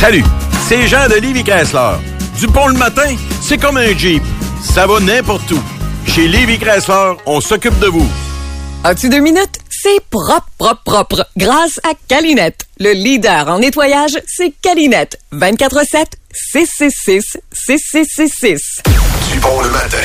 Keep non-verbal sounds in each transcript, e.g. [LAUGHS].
Salut, c'est Jean de Livy Chrysler. Du pont le matin, c'est comme un Jeep. Ça va n'importe où. Chez Livy Chrysler, on s'occupe de vous. As-tu deux minutes? C'est propre, propre, propre. Grâce à Calinette. Le leader en nettoyage, c'est Calinette. 24-7, 666 6666. Du bon le matin.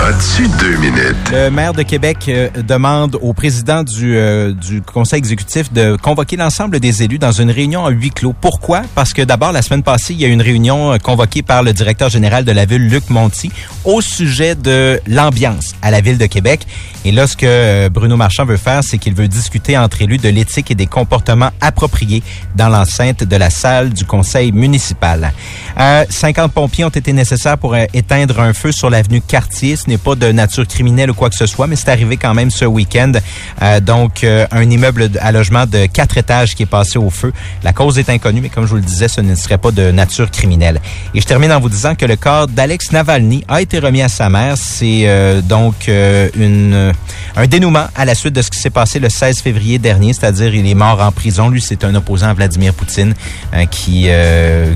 As-tu deux minutes? Le maire de Québec euh, demande au président du, euh, du conseil exécutif de convoquer l'ensemble des élus dans une réunion à huis clos. Pourquoi? Parce que d'abord, la semaine passée, il y a eu une réunion euh, convoquée par le directeur général de la ville, Luc Monti, au sujet de l'ambiance à la ville de Québec. Et là, ce que Bruno Marchand veut faire, c'est qu'il veut discuter entre élus de l'éthique et des comportements appropriés dans l'enceinte de la salle du conseil municipal. Euh, 50 pompiers ont été nécessaires pour éteindre un feu sur l'avenue Cartier. Ce n'est pas de nature criminelle ou quoi que ce soit, mais c'est arrivé quand même ce week-end. Euh, donc, euh, un immeuble à logement de quatre étages qui est passé au feu. La cause est inconnue, mais comme je vous le disais, ce ne serait pas de nature criminelle. Et je termine en vous disant que le corps d'Alex Navalny a été remis à sa mère. C'est euh, donc un dénouement à la suite de ce qui s'est passé le 16 février dernier, c'est-à-dire il est mort en prison. Lui, c'est un opposant à Vladimir Poutine qui,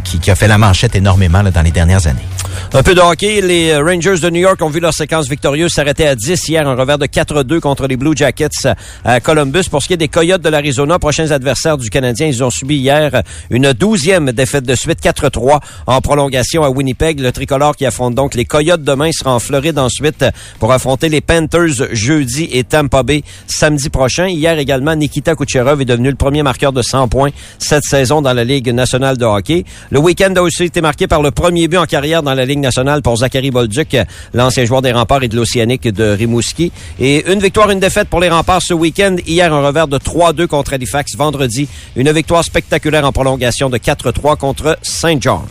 qui, a fait la manchette énormément dans les dernières années. Un peu de hockey. Les Rangers de New York ont vu leur séquence victorieuse s'arrêter à 10 hier, un revers de 4-2 contre les Blue Jackets à Columbus. Pour ce qui est des Coyotes de l'Arizona, prochains adversaires du Canadien, ils ont subi hier une douzième défaite de suite, 4-3 en prolongation à Winnipeg. Le tricolore qui affronte donc les Coyotes demain sera en Floride ensuite pour affronter les Panthers jeudi et Tampa Bay samedi prochain. Hier également, Nikita Kucherov est devenu le premier marqueur de 100 points cette saison dans la Ligue nationale de hockey. Le week-end a aussi été marqué par le premier but en carrière dans la Ligue nationale pour Zachary Bolduc, l'ancien joueur des remparts et de l'Océanique de Rimouski. Et une victoire, une défaite pour les remparts ce week-end. Hier, un revers de 3-2 contre Halifax. Vendredi, une victoire spectaculaire en prolongation de 4-3 contre Saint John.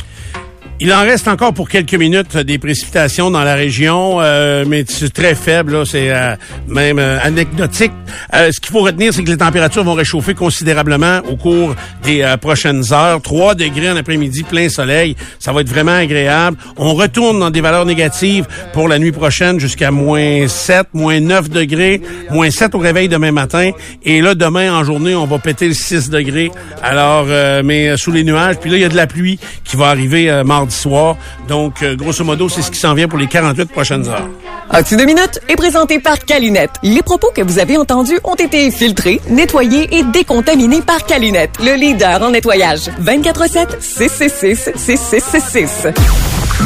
Il en reste encore pour quelques minutes des précipitations dans la région, euh, mais c'est très faible, c'est euh, même euh, anecdotique. ce qu'il faut retenir, c'est que les températures vont réchauffer considérablement au cours des prochaines heures. 3 degrés en après-midi, plein soleil, ça va être vraiment agréable. On retourne dans des valeurs négatives pour la nuit prochaine jusqu'à moins 7, moins 9 degrés, moins 7 au réveil demain matin. Et là, demain en journée, on va péter le 6 degrés. Alors, mais sous les nuages. Puis là, il y a de la pluie qui va arriver mardi soir. Donc, euh, grosso modo, c'est ce qui s'en vient pour les 48 prochaines heures. As-tu deux minutes? Est présenté par Calinette. Les propos que vous avez entendus ont été filtrés, nettoyés et décontaminés par Calinette, le leader en nettoyage. 24-7, 666 6666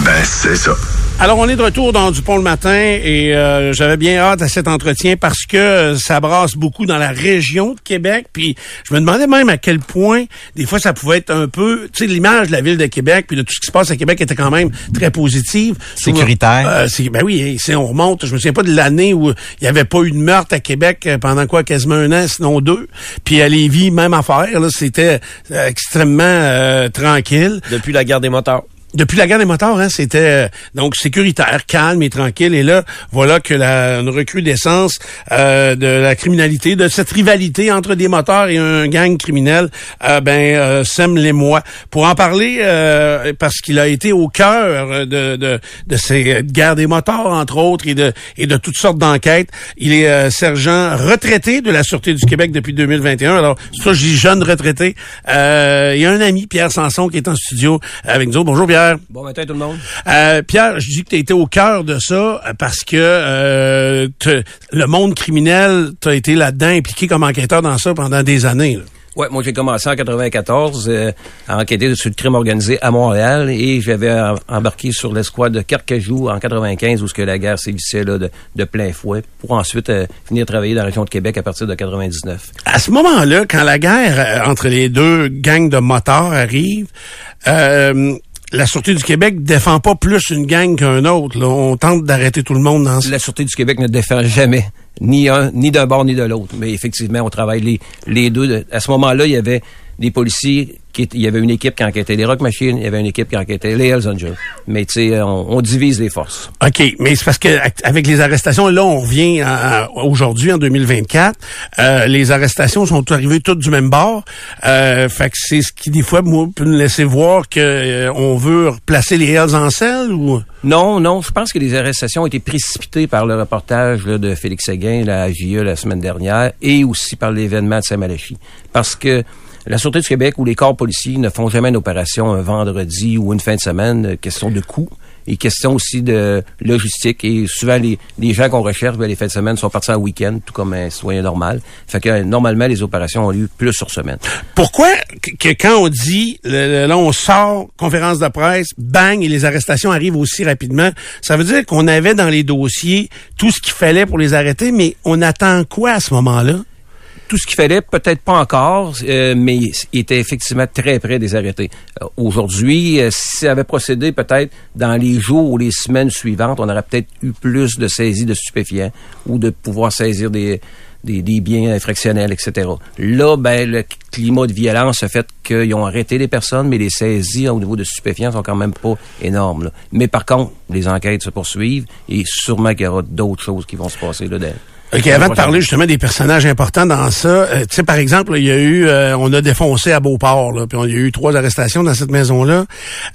Ben, c'est ça. Alors, on est de retour dans Dupont le matin et euh, j'avais bien hâte à cet entretien parce que ça brasse beaucoup dans la région de Québec. Puis, je me demandais même à quel point, des fois, ça pouvait être un peu... Tu sais, l'image de la ville de Québec puis de tout ce qui se passe à Québec était quand même très positive. Sécuritaire. Euh, ben oui, on remonte. Je me souviens pas de l'année où il n'y avait pas eu de meurtre à Québec euh, pendant quoi, quasiment un an, sinon deux. Puis à Lévis, même affaire. Là, c'était extrêmement tranquille. Depuis la guerre des moteurs depuis la guerre des moteurs, hein, c'était euh, donc sécuritaire, calme et tranquille. Et là, voilà que la une recrudescence euh, de la criminalité, de cette rivalité entre des moteurs et un gang criminel, euh, ben euh, sème les mois. Pour en parler, euh, parce qu'il a été au cœur de, de, de ces guerres des moteurs, entre autres, et de et de toutes sortes d'enquêtes. Il est sergent retraité de la Sûreté du Québec depuis 2021. Alors, ça, je dis jeune retraité. il y a un ami, Pierre Sanson, qui est en studio avec nous. Bonjour, Pierre. Bon matin tout le monde. Euh, Pierre, je dis que tu été au cœur de ça euh, parce que euh, le monde criminel, tu as été là-dedans impliqué comme enquêteur dans ça pendant des années. Ouais, moi j'ai commencé en 94 à enquêter sur le crime organisé à Montréal et j'avais embarqué sur l'escouade de Carcajou en 95 où ce que la guerre sévissait là, de, plein fouet pour ensuite venir travailler dans la région de Québec à partir de 99. À ce moment-là, quand la guerre entre les deux gangs de motards arrive, la Sûreté du Québec défend pas plus une gang qu'un autre. On tente d'arrêter tout le monde dans La Sûreté du Québec ne défend jamais ni un, ni d'un bord ni de l'autre. Mais effectivement, on travaille les, les deux. À ce moment-là, il y avait des policiers il y avait une équipe qui enquêtait les Rock Machines, il y avait une équipe qui enquêtait les Hells Angels. Mais tu sais, on, divise les forces. OK, mais c'est parce que avec les arrestations, là, on revient aujourd'hui, en 2024, euh, les arrestations sont arrivées toutes du même bord. Euh, fait que c'est ce qui, des fois, moi, peut nous laisser voir que euh, on veut replacer les Hells en selle ou... Non, non, je pense que les arrestations ont été précipitées par le reportage de Félix Séguin, la JE, la semaine dernière, et aussi par l'événement de Saint-Malachie. Parce que la Sûreté du Québec ou les corps policiers ne font jamais une opération un vendredi ou une fin de semaine, euh, question de coût et question aussi de logistique. Et souvent, les, les gens qu'on recherche, ben, les fins de semaine sont partis en week-end, tout comme un citoyen normal. Fait que euh, normalement, les opérations ont lieu plus sur semaine. Pourquoi que, quand on dit, là, on sort, conférence de presse, bang, et les arrestations arrivent aussi rapidement, ça veut dire qu'on avait dans les dossiers tout ce qu'il fallait pour les arrêter, mais on attend quoi à ce moment-là? Tout ce qu'il fallait, peut-être pas encore, euh, mais était effectivement très près des arrêtés. Euh, Aujourd'hui, euh, si ça avait procédé peut-être dans les jours ou les semaines suivantes, on aurait peut-être eu plus de saisies de stupéfiants ou de pouvoir saisir des, des, biens infractionnels, etc. Là, ben, le climat de violence a fait qu'ils ont arrêté les personnes, mais les saisies au niveau de stupéfiants sont quand même pas énormes. Mais par contre, les enquêtes se poursuivent et sûrement qu'il y aura d'autres choses qui vont se passer là dedans OK, avant de parler justement des personnages importants dans ça, euh, tu sais, par exemple, il y a eu, euh, on a défoncé à Beauport, là, puis on- il y a eu trois arrestations dans cette maison-là.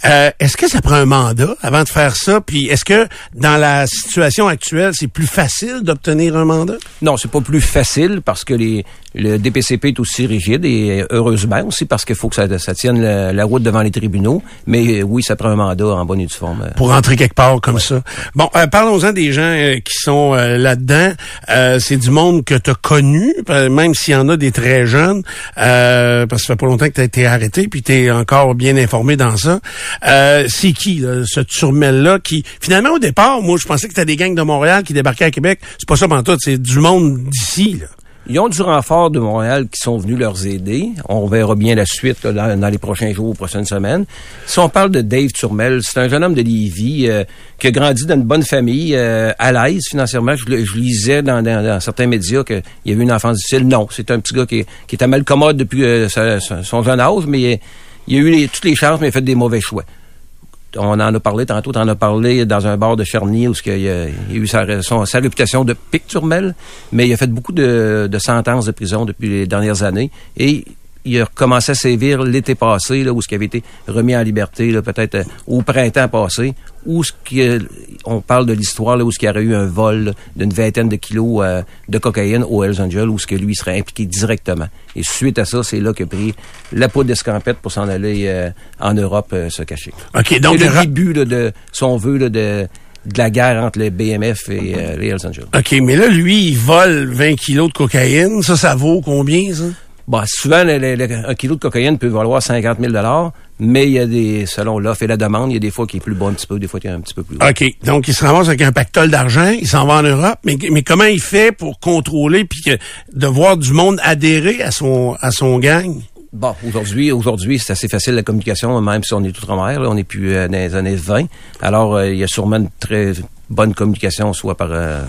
Euh, est-ce que ça prend un mandat avant de faire ça? Puis est-ce que dans la situation actuelle, c'est plus facile d'obtenir un mandat? Non, c'est pas plus facile parce que les, le DPCP est aussi rigide et heureusement aussi parce qu'il faut que ça, ça tienne la, la route devant les tribunaux. Mais euh, oui, ça prend un mandat en bonne et due forme. euh. Pour entrer quelque part comme ça. Bon, euh, parlons-en des gens euh, qui sont euh, là-dedans. Euh, c'est du monde que tu as connu, euh, même s'il y en a des très jeunes, euh, parce que ça fait pas longtemps que tu as été arrêté, puis tu es encore bien informé dans ça. Euh, c'est qui, là, ce turmel-là, qui, finalement, au départ, moi, je pensais que c'était des gangs de Montréal qui débarquaient à Québec. C'est pas ça, tout, c'est du monde d'ici, là. Ils ont du renfort de Montréal qui sont venus leur aider. On verra bien la suite là, dans, les prochains jours, prochaines semaines. Si on parle de Dave Turmel, c'est un jeune homme de Lévis euh, qui a grandi dans une bonne famille, euh, à l'aise financièrement. Je, lisais dans, dans- dans certains médias qu'il y avait une enfance difficile. Non, c'est un petit gars qui, qui était mal commode depuis euh, son jeune âge, mais il a eu toutes les chances, mais il a fait des mauvais choix. On en a parlé tantôt, on en a parlé dans un bar de Charny où il a, a eu sa, sa réputation de pic turmel, mais il a fait beaucoup de, de sentences de prison depuis les dernières années. Et il a recommencé à sévir l'été passé, là, où ce qui avait été remis en liberté, là, peut-être euh, au printemps passé, où ce qui, euh, on parle de l'histoire, là, où ce qu'il y aurait eu un vol d'une vingtaine de kilos euh, de cocaïne au Hells Angel, où ce que lui serait impliqué directement. Et suite à ça, c'est là qu'il a pris la poudre d'escampette pour s'en aller euh, en Europe euh, se cacher. OK, donc... C'est le début là, de son vœu là, de, de la guerre entre les BMF et euh, les Hells Angels. OK, mais là, lui, il vole 20 kilos de cocaïne. Ça, ça vaut combien, ça? Bon, souvent, le- le- le- un kilo de cocaïne peut valoir 50 000 mais il y a des, selon l'offre et la demande, il y a des fois qui est plus bas un petit peu, des fois qui est un petit peu plus haut. OK. Donc, il se ramasse avec un pactole d'argent, il s'en va en Europe, mais, mais comment il fait pour contrôler puis que- de voir du monde adhérer à son à son gang? Bon, aujourd'hui, aujourd'hui, c'est assez facile la communication, même si on est outre-mer, là, on n'est plus euh, dans les années 20. Alors, euh, il y a sûrement une très bonne communication, soit par, euh,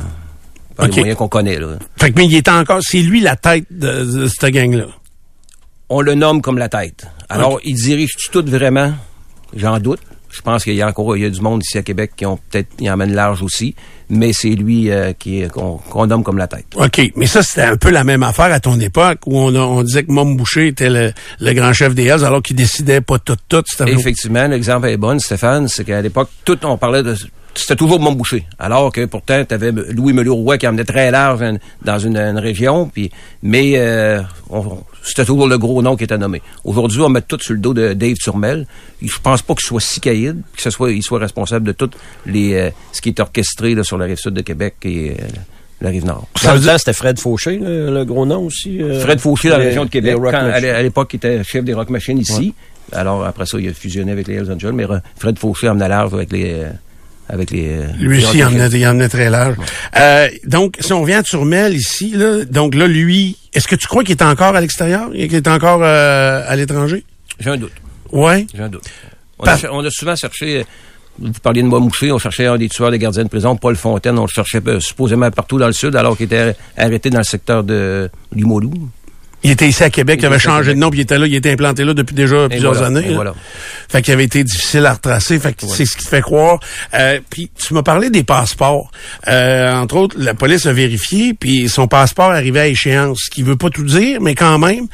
par OK. les moyens qu'on connaît. Là. Fait que, mais il est encore, c'est lui la tête de, de cette gang-là. on le nomme comme la tête. Alors, il dirige tout vraiment? J'en doute. Je pense qu'il y a encore il y a du monde ici à Québec qui ont peut-être y emmène large aussi, mais c'est lui euh, qui qu'on nomme comme la tête. OK. Mais ça, c'était un peu la même affaire à ton époque où on, a- on disait que Mom Boucher était le, le grand chef des Hells alors qu'il décidait pas tout, tout. C'était Effectivement, l'exemple est bon, Stéphane, c'est qu'à l'époque, tout on parlait de c'était toujours mon boucher. Alors que pourtant, tu avais Louis Meloux-Roy qui emmenait très large dans une, une région, puis mais euh, on- c'était toujours le gros nom qui était nommé. Aujourd'hui, on met tout sur le dos de Dave Turmel. Je pense pas qu'il soit si caïd, que ce soit, il soit responsable de tout les, euh, ce qui est orchestré là, sur la rive sud de Québec et euh, la rive nord. Ça veut dire- c'était Fred Fauché, le, le gros nom aussi. euh, Fred Fauché dans la région de Québec, quand, à l'époque, il était chef des Rock Machines ici. Alors, après ça, il a fusionné avec les Hells Angels, mais euh, Fred Fauché emmenait large avec les... euh, avec les Lui aussi, il il emmenait très large. Euh, donc, si on vient à Turmel ici, là, donc là, lui, est-ce que tu crois qu'il est encore à l'extérieur? Qu'il est encore euh, à l'étranger? J'ai un doute. Ouais. J'ai un doute. On, Par- a, on a souvent cherché... Vous parliez de moi mouché, on cherchait un des tueurs des gardiens de prison, Paul Fontaine, on le cherchait supposément partout dans le sud, alors qu'il était arrêté dans le secteur de Limoilou. Il était ici à Québec, il, Il avait changé de nom, puis il était là, il était implanté là depuis déjà Et plusieurs voilà, années. et voilà. Fait qu'il avait été difficile à retracer. Fait que c'est ce qui te fait croire. Euh, puis tu m'as parlé des passeports. Euh, entre autres, la police a vérifié, puis son passeport arrivait à échéance, ce qui veut pas tout dire, mais quand même.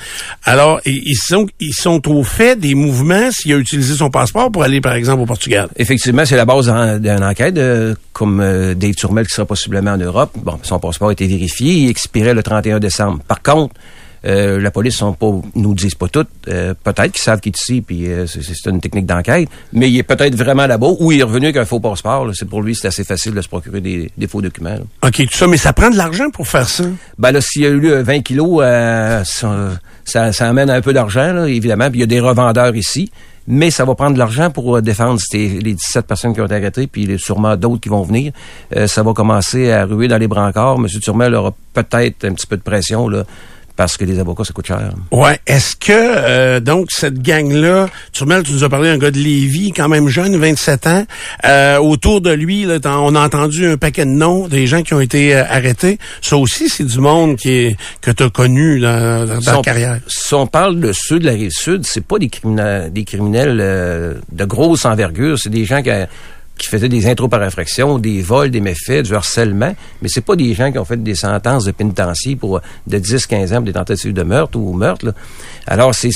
Alors, ils sont ils sont au fait des mouvements s'il a utilisé son passeport pour aller, par exemple, au Portugal. Effectivement, c'est la base d'un- d'une enquête, euh, comme euh, Dave Turmel qui sera possiblement en Europe. Bon, son passeport a été vérifié, il expirait le 31 décembre. Par contre, Euh, la police sont pas, nous disent pas toutes. Euh, peut-être qu'ils savent qu'il est ici, puis euh, c'est- une technique d'enquête. Mais il est peut-être vraiment là-bas, ou il est revenu avec un faux passeport. C'est pour lui, c'est assez facile de se procurer des, des faux documents. là. OK, tout ça, mais ça prend de l'argent pour faire ça? Ben là, s'il y a eu euh, 20 kilos, euh, ça, ça, ça amène un peu d'argent, là, évidemment. Puis il y a des revendeurs ici. Mais ça va prendre de l'argent pour euh, défendre les 17 personnes qui ont été arrêtées, puis il y a sûrement d'autres qui vont venir. Euh, ça va commencer à ruer dans les brancards. M. Turmel aura peut-être un petit peu de pression, là, parce que les avocats, ça coûte cher. Ouais. Est-ce que, euh, donc, cette gang-là, Turmel, tu nous as parlé d'un gars de Lévis, quand même jeune, 27 ans. Euh, autour de lui, là, on a entendu un paquet de noms des gens qui ont été euh, arrêtés. Ça aussi, c'est du monde qui est, que tu as connu dans, dans Si ta on- carrière. Si on parle de ceux de la rive sud, c'est pas des criminels, des criminels euh, de grosse envergure. C'est des gens qui, qui faisaient des intros par infraction, des vols, des méfaits, du harcèlement. Mais c'est pas des gens qui ont fait des sentences de pénitencier pour euh, de 10-15 ans pour des tentatives de meurtre ou meurtre. là. Alors, c'est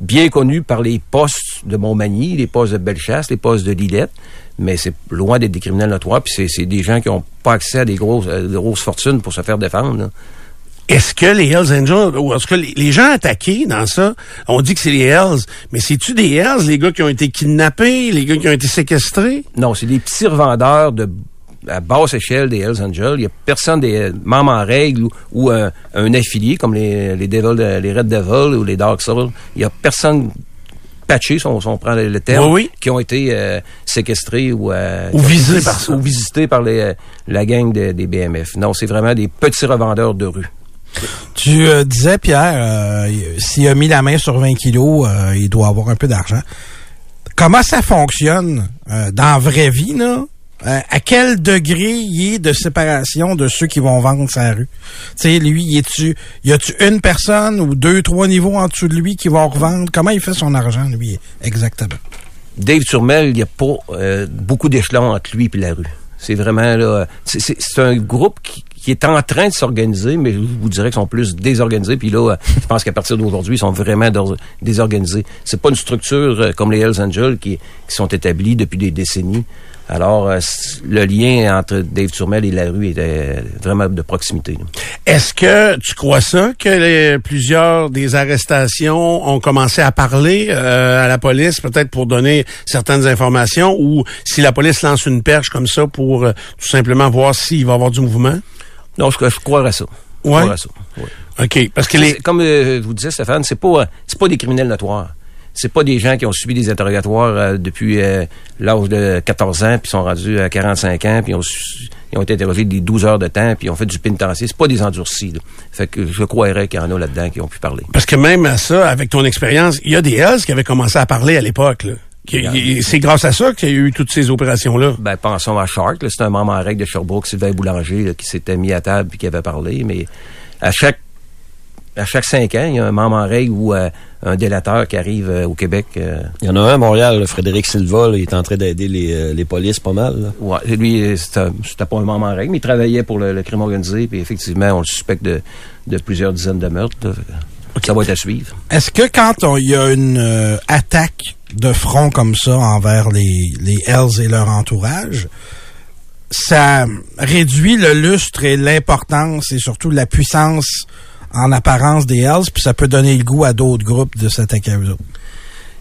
bien connu par les postes de Montmagny, les postes de Bellechasse, les postes de Lillette. Mais c'est loin d'être des criminels notoires. Puis c'est- des gens qui ont pas accès à des grosses, euh, grosses fortunes pour se faire défendre. là. Est-ce que les Hells Angels, ou est-ce que les, les gens attaqués dans ça, on dit que c'est les Hells, mais c'est-tu des Hells, les gars qui ont été kidnappés, les gars qui ont été séquestrés? Non, c'est des petits revendeurs de à basse échelle des Hells Angels. Il y a personne des membres en règle ou, ou un, un affilié comme les, les Devils, de- les Red Devils ou les Dark Souls. Il y a personne patché, si on, si on prend le, terme, Oui, oui. qui ont été euh, séquestrés ou, euh, Ou été- par ça. ou visités par les, euh, la gang de- des BMF. Non, c'est vraiment des petits revendeurs de rue. Tu euh, disais, Pierre, euh, s'il a mis la main sur 20 kilos, euh, il doit avoir un peu d'argent. Comment ça fonctionne dans la vraie vie, là? À quel degré il est de séparation de ceux qui vont vendre sa rue? Tu sais, lui, y est-tu, y a-tu une personne ou deux, trois niveaux en dessous de lui qui vont revendre? Comment il fait son argent, lui, exactement? Dave Turmel, il n'y a pas beaucoup d'échelons entre lui et la rue. C'est vraiment là. c'est un groupe qui, qui est en train de s'organiser, mais je vous dirais qu'ils sont plus désorganisés. Puis là, euh, je pense qu'à partir d'aujourd'hui, ils sont vraiment désorganisés. C'est pas une structure euh, comme les Hells Angels qui, sont établis depuis des décennies. Alors, euh, le lien entre Dave Turmel et la rue était vraiment de proximité. Est-ce que tu crois ça, que les- plusieurs des arrestations ont commencé à parler à la police, peut-être pour donner certaines informations, ou si la police lance une perche comme ça pour tout simplement voir s'il va y avoir du mouvement? Non, je, je croirais ça. Je Ouais? ça. ouais. OK. Parce que les... Comme euh, je vous disais, Stéphane, c'est pas, euh, c'est pas des criminels notoires. C'est pas des gens qui ont subi des interrogatoires euh, depuis euh, l'âge de 14 ans, puis sont rendus à 45 ans, puis ont, ils ont été interrogés des 12 heures de temps, puis ont fait du pénitencier. C'est pas des endurcis. Là. Fait que je croirais qu'il y en a là-dedans qui ont pu parler. Parce que même à ça, avec ton expérience, il y a des Hells qui avaient commencé à parler à l'époque. C'est grâce à ça qu'il y a eu toutes ces opérations-là. Ben, pensons à Shark, là, c'est un membre en règle de Sherbrooke, Sylvain Boulanger, là, qui s'était mis à table puis qui avait parlé, mais à chaque à chaque cinq ans, il y a un membre en règle ou euh, un délateur qui arrive euh, au Québec. euh, Il y en a un à Montréal, là, Frédéric Silva, là, il est en train d'aider les, les polices pas mal. là. Ouais, lui, c'était c'était pas un membre en règle, mais il travaillait pour le, le crime organisé, puis effectivement, on le suspecte de, de plusieurs dizaines de meurtres. là. Ça va être à suivre. Est-ce que quand on- il y a une euh, attaque de front comme ça envers les, les Hells et leur entourage, ça réduit le lustre et l'importance et surtout la puissance en apparence des Hells, puis ça peut donner le goût à d'autres groupes de s'attaquer à eux autres?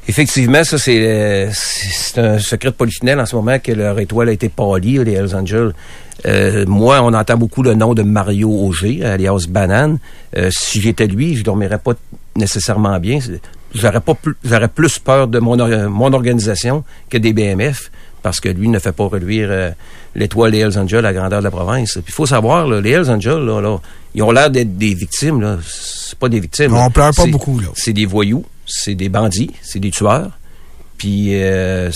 Effectivement, ça, c'est euh, c'est un secret de polichinelle en ce moment que leur étoile a été pâlie, les Hells Angels. Euh, moi, on entend beaucoup le nom de Mario Auger, alias Banane. Euh, si j'étais lui, je dormirais pas nécessairement bien. J'aurais pas plus, j'aurais plus peur de mon, or- mon organisation que des BMF parce que lui ne fait pas reluire euh, l'étoile des Hells Angels à la grandeur de la province. Puis il faut savoir, là, les Hells Angels, là, là, ils ont l'air d'être des victimes. Là. C'est pas des victimes. On pleure pas beaucoup, là. C'est des voyous, c'est des bandits, c'est des tueurs. Puis euh,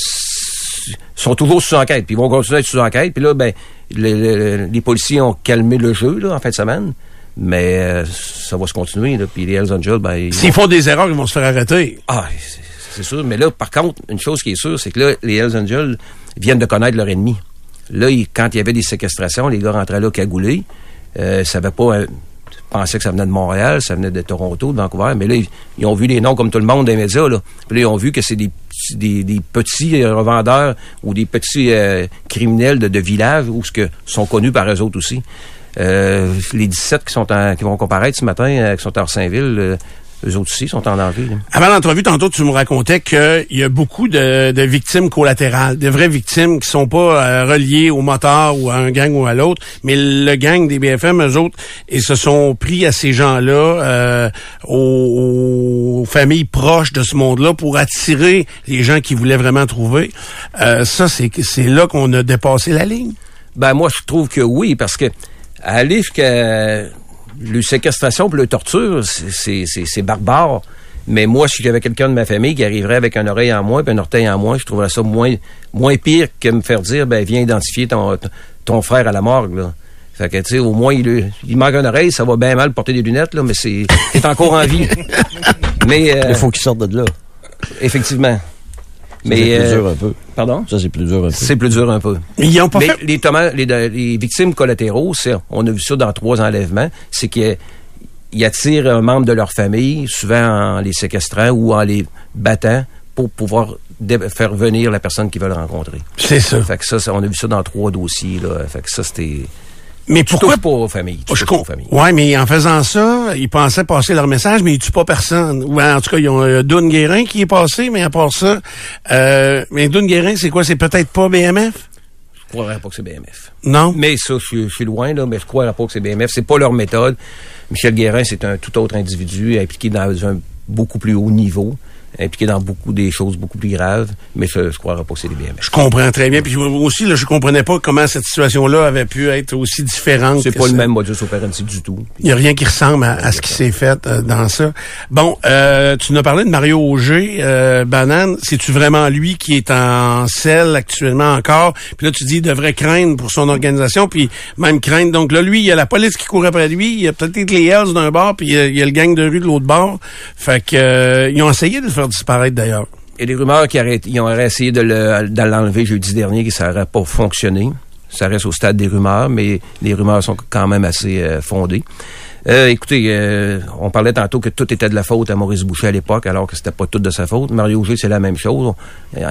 sont toujours sous enquête. Puis ils vont continuer à être sous enquête. Puis là, ben, le- le- les policiers ont calmé le jeu là, en fin de semaine. Mais euh, ça va se continuer. Là. Puis les Hells Angels, ben, ils S'ils vont- font des erreurs, ils vont se faire arrêter. ah, c'est- sûr. Mais là, par contre, une chose qui est sûre, c'est que là, les Hells Angels viennent de connaître leur ennemi. Là, ils- quand il y avait des séquestrations, les gars rentraient là cagoulés. Euh, ça avait pas... euh, pensaient que ça venait de Montréal, ça venait de Toronto, de Vancouver, mais là, ils, ils ont vu les noms comme tout le monde les médias, là. Puis là, ils ont vu que c'est des, petits- des, petits euh, revendeurs ou des petits euh, criminels de, village ou ce que sont connus par eux autres aussi. Euh, les 17 qui sont en- qui vont comparaître ce matin, qui sont à Saint-Ville, eux autres aussi sont en danger. là. Avant l'entrevue, tantôt, tu me racontais qu'il y a beaucoup de, de victimes collatérales, de vraies victimes qui sont pas euh, reliées au moteur ou à un gang ou à l'autre, mais le gang des BFM, eux autres, ils se sont pris à ces gens-là, euh, aux, aux familles proches de ce monde-là pour attirer les gens qui voulaient vraiment trouver. Euh, ça, c'est c'est là qu'on a dépassé la ligne. Ben moi, je trouve que oui, parce que aller jusqu'à le séquestration le torture, c'est- c'est c'est- c'est barbare. Mais moi, si j'avais quelqu'un de ma famille qui arriverait avec une oreille en moins puis un orteil en moins, je trouverais ça moins moins pire que me faire dire, ben viens identifier ton, ton frère à la morgue. Là. Fait que, tu sais, au moins, il, il manque une oreille, ça va bien mal porter des lunettes, là, mais c'est c'est encore en vie. [LAUGHS] mais euh, Il faut qu'ils sortent de là. effectivement. Mais c'est plus euh, dur un peu. pardon? Ça, c'est plus dur un peu. C'est plus dur un peu. Ils ont pas Mais fait... les, les, les victimes collatéraux, c'est, on a vu ça dans trois enlèvements, c'est qu'ils ils attirent un membre de leur famille, souvent en les séquestrant ou en les battant pour pouvoir dé- faire venir la personne qu'ils veulent rencontrer. C'est ça. Fait que ça, ça, on a vu ça dans trois dossiers. Là. Fait que ça, c'était... Mais Tu pourquoi touches pas aux familles. Tu Je pas aux familles. Ouais, mais en faisant ça, ils pensaient passer leur message, mais ils tuent pas personne. Ou en tout cas, ils ont euh, Dune Guérin qui est passé, mais à part ça, euh, mais Dune Guérin, c'est quoi? C'est peut-être pas BMF? Je croirais pas que c'est BMF. Non? Mais ça, je, suis- je suis loin, là, mais je croirais pas que c'est BMF. C'est pas leur méthode. Michel Guérin, c'est un tout autre individu impliqué dans un beaucoup plus haut niveau, impliqué dans beaucoup des choses beaucoup plus graves, mais je, je croirais pas que c'est des. Je comprends très bien. Puis aussi, là, je comprenais pas comment cette situation-là avait pu être aussi différente. C'est pas le même modus operandi du tout. Il n'y a rien qui ressemble à, à ce qui s'est fait euh, dans ça. Bon, euh, tu nous as parlé de Mario Auger, euh, Banane. C'est-tu vraiment lui qui est en selle actuellement encore? Puis là, tu dis, il devrait craindre pour son organisation, puis même craindre. Donc là, lui, il y a la police qui court après lui, il y a peut-être les Hells d'un bord, puis il y, a, il y a le gang de rue de l'autre bord. Fait que euh, ils ont essayé de le disparaître, d'ailleurs. Et les rumeurs qui auraient, ils ont essayé de le- de l'enlever jeudi dernier, que ça n'aurait pas fonctionné. Ça reste au stade des rumeurs, mais les rumeurs sont quand même assez euh, fondées. Euh, écoutez, euh, on parlait tantôt que tout était de la faute à Maurice Boucher à l'époque, alors que c'était pas tout de sa faute. Mario Auger, c'est la même chose.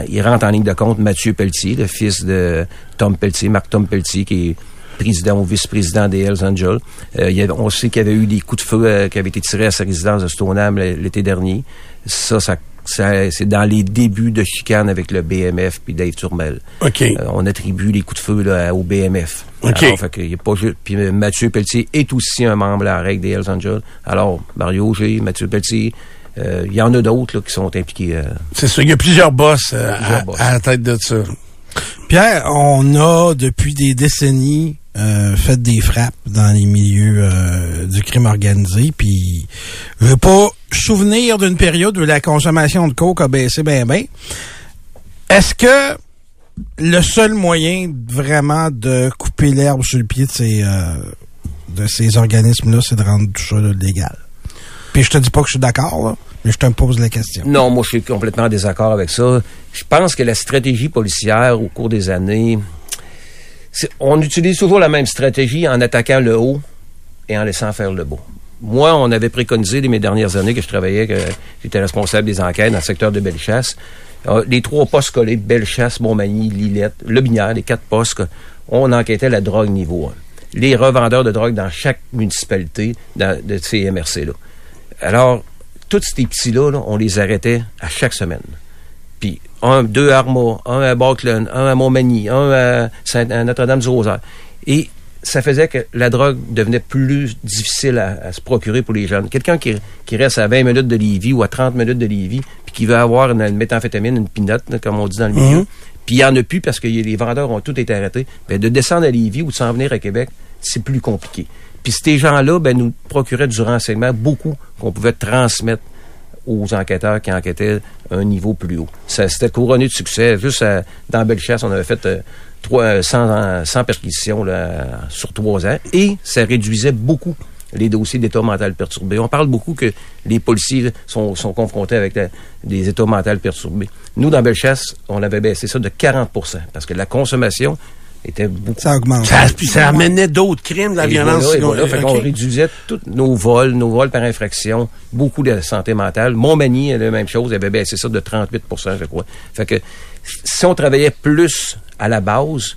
Il rentre en ligne de compte Mathieu Pelletier, le fils de Tom Pelletier, Marc Tom Pelletier, qui est président ou vice-président des Hells Angels. Euh, il y avait- on sait qu'il y avait eu des coups de feu euh, qui avaient été tirés à sa résidence de Stoneham l'été dernier. Ça, ça, ça- c'est dans les débuts de chicane avec le BMF puis Dave Turmel. OK. Euh, on attribue les coups de feu là, au BMF. OK. Alors, fait y a pas juste. Puis euh, Mathieu Pelletier est aussi un membre à la règle des Hells Angels. Alors, Mario Auger, Mathieu Pelletier, euh, il y en a d'autres qui sont impliqués. C'est ça. Il y a plusieurs boss, à, boss. à la tête de ça. Pierre, on a depuis des décennies euh, fait des frappes dans les milieux euh, du crime organisé, puis je veux pas souvenir d'une période où la consommation de coke a baissé bien bien. Est-ce que le seul moyen vraiment de couper l'herbe sur le pied de ces euh, de ces organismes-là, c'est de rendre tout ça légal? Puis je te dis pas que je suis d'accord, mais je te pose la question. Non, moi, je suis complètement en désaccord avec ça. Je pense que la stratégie policière au cours des années, on utilise toujours la même stratégie en attaquant le haut et en laissant faire le bas. Moi, on avait préconisé dans mes dernières années que je travaillais, que j'étais responsable des enquêtes dans le secteur de Bellechasse. Euh, Les trois postes collés, Bellechasse, Montmagny, Lillette, Le Binière, les quatre postes, on enquêtait la drogue niveau 1. Les revendeurs de drogue dans chaque municipalité de ces MRC-là. Alors, tous ces petits-là, là, on les arrêtait à chaque semaine. Un, deux à Armagh, un à Barclay, un à Montmagny, un à, à Notre-Dame-du-Rosaire. Et ça faisait que la drogue devenait plus difficile à, à se procurer pour les jeunes. Quelqu'un qui, qui reste à 20 minutes de Lévis ou à 30 minutes de Lévis, puis qui veut avoir une, une méthamphétamine, une pinotte, comme on dit dans le milieu, puis il n'y en a plus parce que les vendeurs ont tous été arrêtés, ben, de descendre à Lévis ou de s'en venir à Québec, c'est plus compliqué. Puis ces gens-là ben, nous procuraient du renseignement beaucoup qu'on pouvait transmettre aux enquêteurs qui enquêtaient un niveau plus haut. Ça c'était couronné de succès. Juste à- dans Bellechasse, on avait fait euh, trois, euh, 100, en- 100 perquisitions sur trois ans et ça réduisait beaucoup les dossiers d'état mental perturbé. On parle beaucoup que les policiers sont, confrontés avec la- des états mentaux perturbés. Nous, dans Bellechasse, on avait baissé ça de 40% parce que la consommation était beaucoup Ça augmente. Ça, amenait d'autres crimes, de la et violence. Voilà, et voilà. Qu'on réduisait tous nos vols, nos vols par infraction, beaucoup de santé mentale. Montmagny, la même chose, avait baissé ça de 38% je crois. Fait que si on travaillait plus à la base,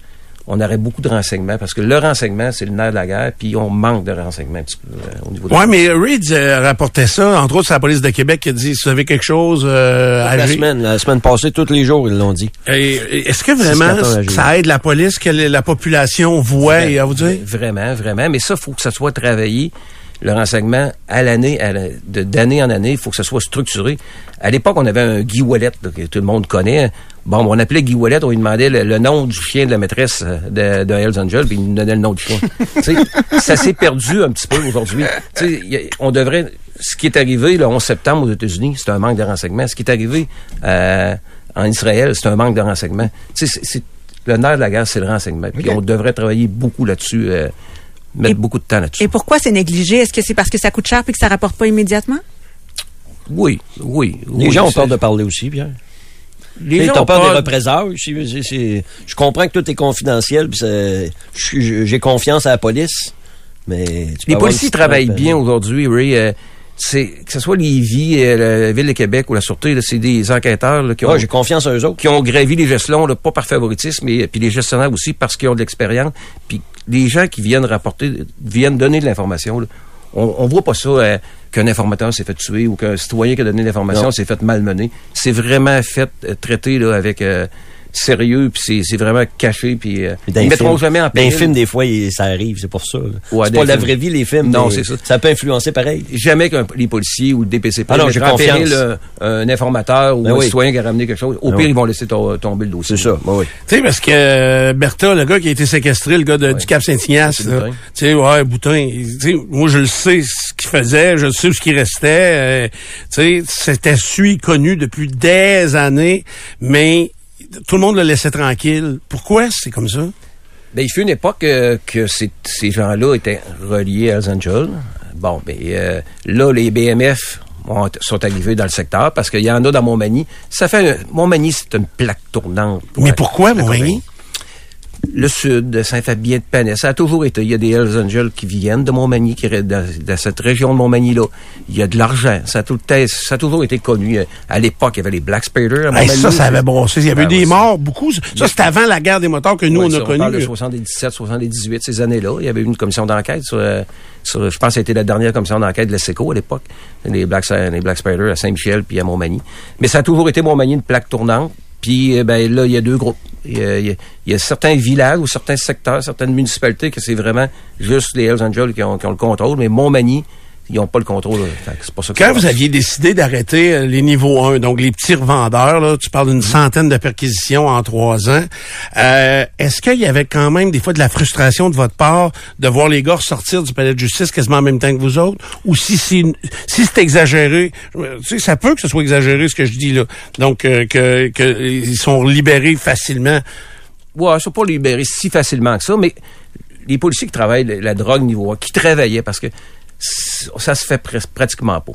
on aurait beaucoup de renseignements parce que le renseignement, c'est le nerf de la guerre, puis on manque de renseignements un petit peu euh, au niveau de Ouais, mais Reed euh, rapportait ça. Entre autres, c'est la police de Québec qui a dit, si vous avez quelque chose euh, à La agir- semaine, la semaine passée, tous les jours, ils l'ont dit. Est-ce que vraiment ça aide la police que la population voit et à vous dire? Vraiment, vraiment. Mais ça, faut que ça soit travaillé. Le renseignement à l'année, d'année en année, il faut que ça soit structuré. À l'époque, on avait un Guy Wallet, là, que tout le monde connaît. Bon, on appelait Guy Wallet, on lui demandait le, le nom du chien de la maîtresse euh, de, de Hells Angel, puis il nous donnait le nom du chien. [LAUGHS] Tu sais, ça s'est perdu un petit peu aujourd'hui. On devrait... Ce qui est arrivé le 11 septembre aux États-Unis, c'est un manque de renseignement. Ce qui est arrivé euh, en Israël, c'est un manque de renseignement. Tu sais, c'est- c'est- le nerf de la guerre, c'est le renseignement. Puis on devrait travailler beaucoup là-dessus, euh, mettre Et- beaucoup de temps là-dessus. Et pourquoi c'est négligé? Est-ce que c'est parce que ça coûte cher et que ça rapporte pas immédiatement? Oui, oui. Les oui, gens ont peur de parler aussi, Pierre. Les gens ont peur des représailles. Je comprends que tout est confidentiel, j'ai confiance à la police, mais... Les policiers travaillent bien aujourd'hui, Ray. euh, que ce soit Lévis, euh, la Ville de Québec ou la Sûreté, c'est des enquêteurs là, qui, ont, Ouais, j'ai confiance en eux autres. qui ont gravi les gestions, là, pas par favoritisme, mais puis les gestionnaires aussi parce qu'ils ont de l'expérience. Puis les gens qui viennent rapporter, viennent donner de l'information. On, on voit pas ça euh, qu'un informateur s'est fait tuer ou qu'un citoyen qui a donné l'information s'est fait malmener. C'est vraiment fait euh, traité là, avec euh, sérieux, puis c'est- c'est vraiment caché, puis euh, ils mettront jamais en Dans les péril. films, des fois, il- ça arrive, c'est pour ça. là. Ouais, c'est dans pas la vraie vie, les films. Non, c'est ça. Ça peut influencer pareil. jamais que les policiers ou le DPCP Ah non, j'ai en péril, euh, un informateur ou Ben un oui. citoyen qui a ramené quelque chose. Au Ben pire, oui. ils vont laisser to- tomber le dossier. C'est ça, ben oui. Tu sais, parce que euh, Bertha, le gars qui a été séquestré, le gars de- du Cap Saint-Ignace, C'est là, Boutin. tu sais, ouais, Boutin, il- tu sais, moi, je le sais ce qu'il faisait, je sais ce qui restait, euh, tu sais, c'était su, connu depuis des années, mais tout le monde le laissait tranquille. Pourquoi c'est comme ça? Ben, il fut une époque euh, que ces, ces gens-là étaient reliés à Hells Angels. Bon, ben, euh, là, les BMF ont- sont arrivés dans le secteur parce qu'il y en a dans Montmagny. Ça fait... un- Montmagny, c'est une plaque tournante. pour Mais la- pourquoi, Montmagny? Le sud, de Saint-Fabien de Panay, ça a toujours été. Il y a des Hells Angels qui viennent de Montmagny, qui dans, dans cette région de Montmagny-là. Il y a de l'argent. Ça, a tout ça a toujours été connu. À l'époque, il y avait les Black Spaders à Hey, Montmagny. ça, ça avait brossé. Il y avait eu des ouais, morts, beaucoup. Ça, c'était avant la guerre des motards que nous, Ouais, on ça, a parle de connu. 77, 78, ces années-là. Il y avait eu une commission d'enquête sur, euh, sur- je pense que c'était la dernière commission d'enquête de l'ESSECO à l'époque. Les Black, les Black Spiders à Saint-Michel puis à Montmagny. Mais ça a toujours été Montmagny une plaque tournante. Puis, euh, ben, là, il y a deux groupes. Il y a, il y a- il y a certains villages ou certains secteurs, certaines municipalités que c'est vraiment juste les Hells Angels qui ont, qui ont le contrôle. Mais Montmagny, ils n'ont pas le contrôle. Pour ça Quand vous aviez décidé d'arrêter euh, les niveaux 1, donc les petits revendeurs, là, tu parles d'une centaine de perquisitions en trois ans, euh, est-ce qu'il y avait quand même des fois de la frustration de votre part de voir les gars sortir du palais de justice quasiment en même temps que vous autres? Ou si c'est si c'est exagéré, euh, tu sais, ça peut que ce soit exagéré ce que je dis là. Donc euh, que, que ils sont libérés facilement. Ouais, ils sont pas libérés si facilement que ça, mais les policiers qui travaillent la, la drogue niveau 1, qui travaillaient, parce que ça se fait pres- pratiquement pas.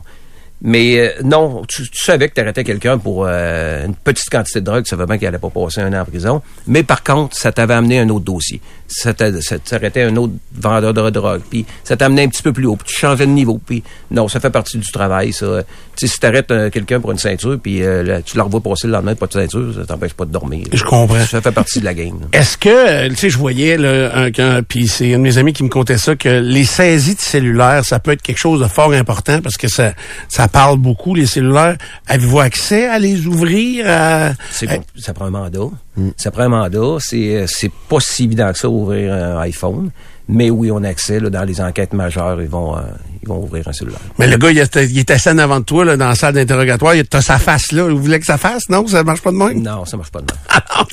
Mais euh, non, tu, tu savais que tu arrêtais quelqu'un pour euh, une petite quantité de drogue, ça veut bien qu'il allait pas passer un an en prison. Mais par contre, ça t'avait amené un autre dossier. Ça t'a- ça t'arrêtait un autre vendeur de drogue. Puis ça t'amenait un petit peu plus haut. Puis tu changeais de niveau. Puis non, ça fait partie du travail, ça. Tu sais, si t'arrêtes euh, quelqu'un pour une ceinture, puis euh, là, tu la revois passer le lendemain, pas de ceinture, ça t'empêche pas de dormir. Je comprends. Ça fait partie de la game. Est-ce que, euh, tu sais, je voyais, là, puis c'est un de mes amis qui me contait ça, que les saisies de cellulaires, ça peut être quelque chose de fort important parce que ça, ça parle beaucoup, les cellulaires. Avez-vous accès à les ouvrir? à- C'est à-. Ça prend un mandat. Ça prend un mandat. C'est, euh, c'est pas si évident que ça, ouvrir un iPhone. Mais oui, on a accès, là, dans les enquêtes majeures, ils vont, euh, ils vont ouvrir un cellulaire. Mais le gars, il est, il assis en avant de toi, là, dans la salle d'interrogatoire. Il a sa face là. Vous voulez que ça fasse? Non, ça marche pas de même? Non, ça marche pas de même. Ah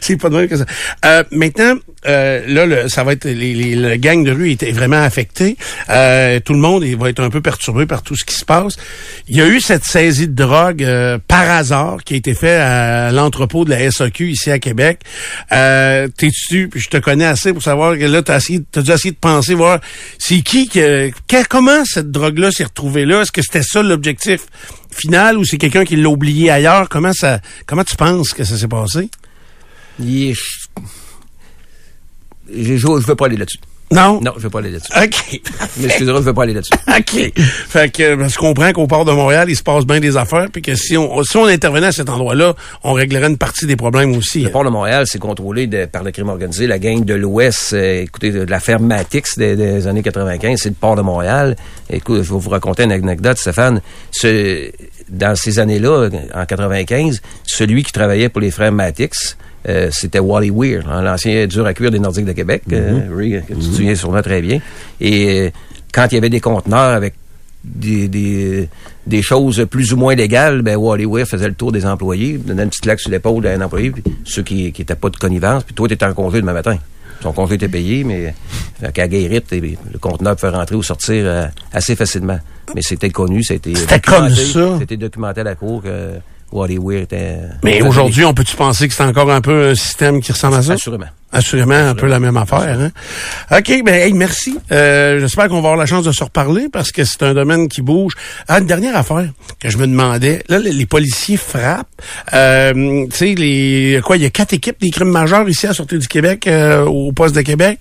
c'est pas de même que ça. Euh, maintenant, euh, là, le- ça va être les, les, le gang de rue est vraiment affecté. Euh, tout le monde il va être un peu perturbé par tout ce qui se passe. Il y a eu cette saisie de drogue euh, par hasard qui a été fait à l'entrepôt de la SAQ ici à Québec. Euh, T'es-tu, je te connais assez pour savoir que là, t'as essayé, t'as dû essayer de penser voir c'est qui que, que- comment cette drogue-là s'est retrouvée là? Est-ce que c'était ça l'objectif final ou c'est quelqu'un qui l'a oublié ailleurs? Comment ça, comment tu penses que ça s'est passé? Je, je veux pas aller là-dessus. Non? Non, je vais pas aller là-dessus. OK. [LAUGHS] Mais excusez-moi, je vais pas aller là-dessus. [LAUGHS] OK. Fait que euh, je comprends qu'au port de Montréal, il se passe bien des affaires, puis que si on si on intervenait à cet endroit-là, on réglerait une partie des problèmes aussi. Le port de Montréal, c'est contrôlé de- par le crime organisé. La gang de l'Ouest, euh, écoutez, de la ferme Matix des, des années 95, c'est le port de Montréal. Écoute, je vais vous raconter une anecdote, Stéphane. Ce- dans ces années-là, en 95, celui qui travaillait pour les frères Matix, euh, c'était Wally Weir, hein, l'ancien dur à cuire des Nordiques de Québec, euh, Ray, que tu te souviens sûrement très bien. Et euh, quand il y avait des conteneurs avec des, des, des choses plus ou moins légales, ben Wally Weir faisait le tour des employés, donnait une petite claque sur l'épaule d'un employé, puis ceux qui qui étaient pas de connivence, puis toi, tu étais en congé demain matin. Son congé était payé, mais fait qu'à Guérite, le conteneur pouvait rentrer ou sortir euh, assez facilement. Mais c'était connu, c'était C'était documenté, comme ça. C'était documenté à la cour que Était... Mais aujourd'hui, on peut-tu penser que c'est encore un peu un système qui ressemble à ça? Assurément. Assurément, un peu la même affaire. Hein? OK, ben hey, merci. Euh, J'espère qu'on va avoir la chance de se reparler parce que c'est un domaine qui bouge. Ah, une dernière affaire que je me demandais. Là, les, les policiers frappent. Euh, tu sais, les quoi, il y a quatre équipes des crimes majeurs ici à Sûreté du Québec, euh, au poste de Québec.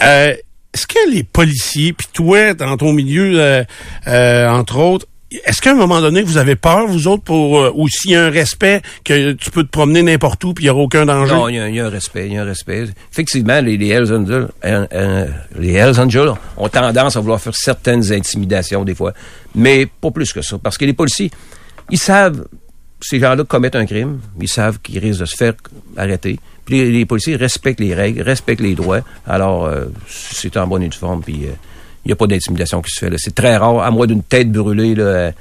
Euh, Est-ce que les policiers, puis toi, dans ton milieu, euh, euh, entre autres, est-ce qu'à un moment donné, vous avez peur, vous autres, pour euh, un respect que tu peux te promener n'importe où puis il n'y aura aucun danger? Non, il y, a- un respect, il y a un respect. Effectivement, les, les Hells Angels, euh, euh, les Hells Angels ont tendance à vouloir faire certaines intimidations des fois, mais pas plus que ça, parce que les policiers, ils savent, ces gens-là commettent un crime, ils savent qu'ils risquent de se faire arrêter. Puis les, les policiers respectent les règles, respectent les droits. Alors, euh, c'est en bonne uniforme, puis euh, il n'y a pas d'intimidation qui se fait. là. C'est très rare, à moins d'une tête brûlée, là, euh,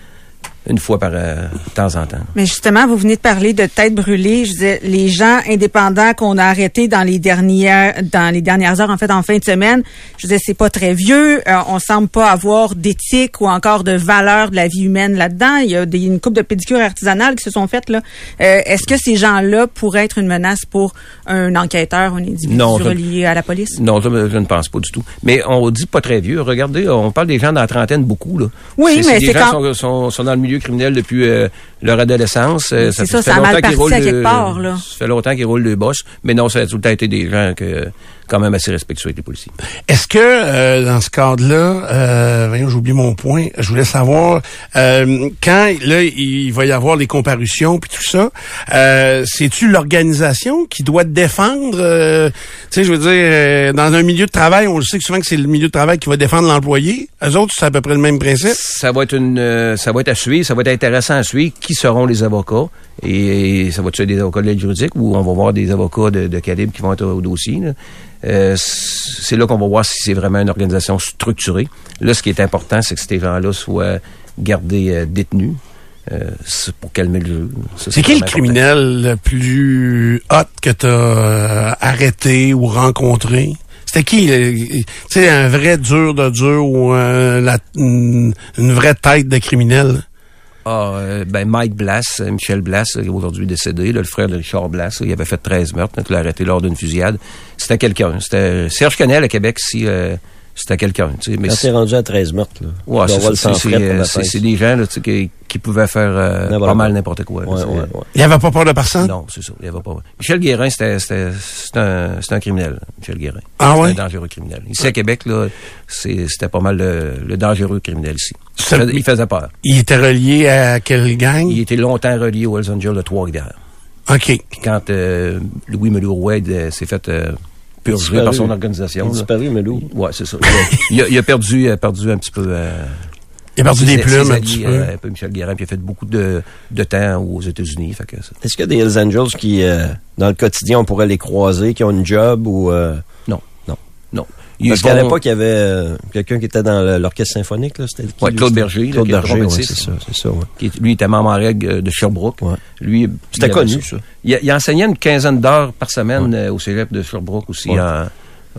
une fois par euh, temps en temps. Mais justement, vous venez de parler de tête brûlée. Je disais, les gens indépendants qu'on a arrêtés dans les dernières, dans les dernières heures, en fait, en fin de semaine, je disais, c'est pas très vieux. Euh, on semble pas avoir d'éthique ou encore de valeur de la vie humaine là-dedans. Il y a des, une couple de pédicures artisanales qui se sont faites là. Euh, Est-ce que ces gens-là pourraient être une menace pour un enquêteur, un individu Non, relié à la police? Non, je, je ne pense pas du tout. Mais on dit pas très vieux. Regardez, on parle des gens dans la trentaine beaucoup. Là. Oui, mais c'est quand- sont, sont, sont dans le milieu criminel depuis euh, leur adolescence. Euh, C'est fait- ça, ça a longtemps mal qu'ils parti roulent à le- quelque part, là. Ça fait longtemps qu'ils roulent le boss. Mais non, ça a tout le temps été des gens que, quand même assez respectueux avec les policiers. Est-ce que euh, dans ce cadre-là, euh, voyons, j'ai oublié mon point. Je voulais savoir euh, quand là il va y avoir les comparutions puis tout ça. Euh, C'est-tu l'organisation qui doit défendre euh, Tu sais, je veux dire, euh, dans un milieu de travail, on le sait que souvent que c'est le milieu de travail qui va défendre l'employé. Les autres, c'est à peu près le même principe. Ça va être une, euh, ça va être à suivre, ça va être intéressant à suivre. Qui seront les avocats et, ça va être des avocats de l'aide juridique ou on va voir des avocats de, de calibre qui vont être au dossier. là. Euh, c'est là qu'on va voir si c'est vraiment une organisation structurée. Là, ce qui est important, c'est que ces gens-là soient gardés euh, détenus. Euh, pour calmer le jeu. C'est qui le important. criminel le plus hot que tu as arrêté ou rencontré? C'était qui? euh, Tu sais, un vrai dur de dur ou un- la- une, une vraie tête de criminel? Ah, euh, ben Mike Blass, euh, Michel Blass, euh, aujourd'hui décédé, le frère de Richard Blass, là, il avait fait 13 meurtres, donc il l'a arrêté lors d'une fusillade. C'était quelqu'un. C'était Serge Canel à Québec, si c'était quelqu'un. tu sais, Mais Quand c'est- t'es rendu à 13 meurtres, là. Ouais, c'est sang c'est- des gens là, tu sais, qui, qui pouvaient faire euh, pas mal n'importe quoi. Ouais, ouais, ouais. Il n'y avait pas peur de personne? Non, c'est ça. Il y avait pas. Michel Guérin, c'était c'était- c'était un, c'était un criminel. Michel Guérin. Ah ouais? C'était un dangereux criminel. Ici à Québec, là, c'est- c'était pas mal le, le dangereux criminel ici. Il Ça- faisait, il faisait peur. Il était relié à quelle gang? Il était longtemps relié aux Hells Angels de Trois-Rivières. OK. Puis quand euh, Louis Melour-Wade euh, s'est fait euh, Disparu. par son organisation. Il a disparu, Melou. Ouais, c'est ça. [LAUGHS] Il a, il a perdu, il a perdu un petit peu. euh, Il a perdu des plumes un petit peu. euh, un peu Michel Guérin, puis il a fait beaucoup de, de temps aux États-Unis. Fait que ça- Est-ce qu'il y a des Hells Angels qui, euh, dans le quotidien, on pourrait les croiser, qui ont une job ou... euh, Non. Non. Non. Ils Parce qu'à vont- l'époque, il y avait euh, quelqu'un qui était dans l'orchestre symphonique, là. C'était qui, Ouais, Claude? Berger, là, Claude Berger, ouais, c'est ça, c'est ça, ouais. qui lui était membre en règle euh, de Sherbrooke. Ouais. Lui, C'était connu, ça. Il, il enseignait une quinzaine d'heures par semaine euh, au cégep de Sherbrooke aussi Ouais. en,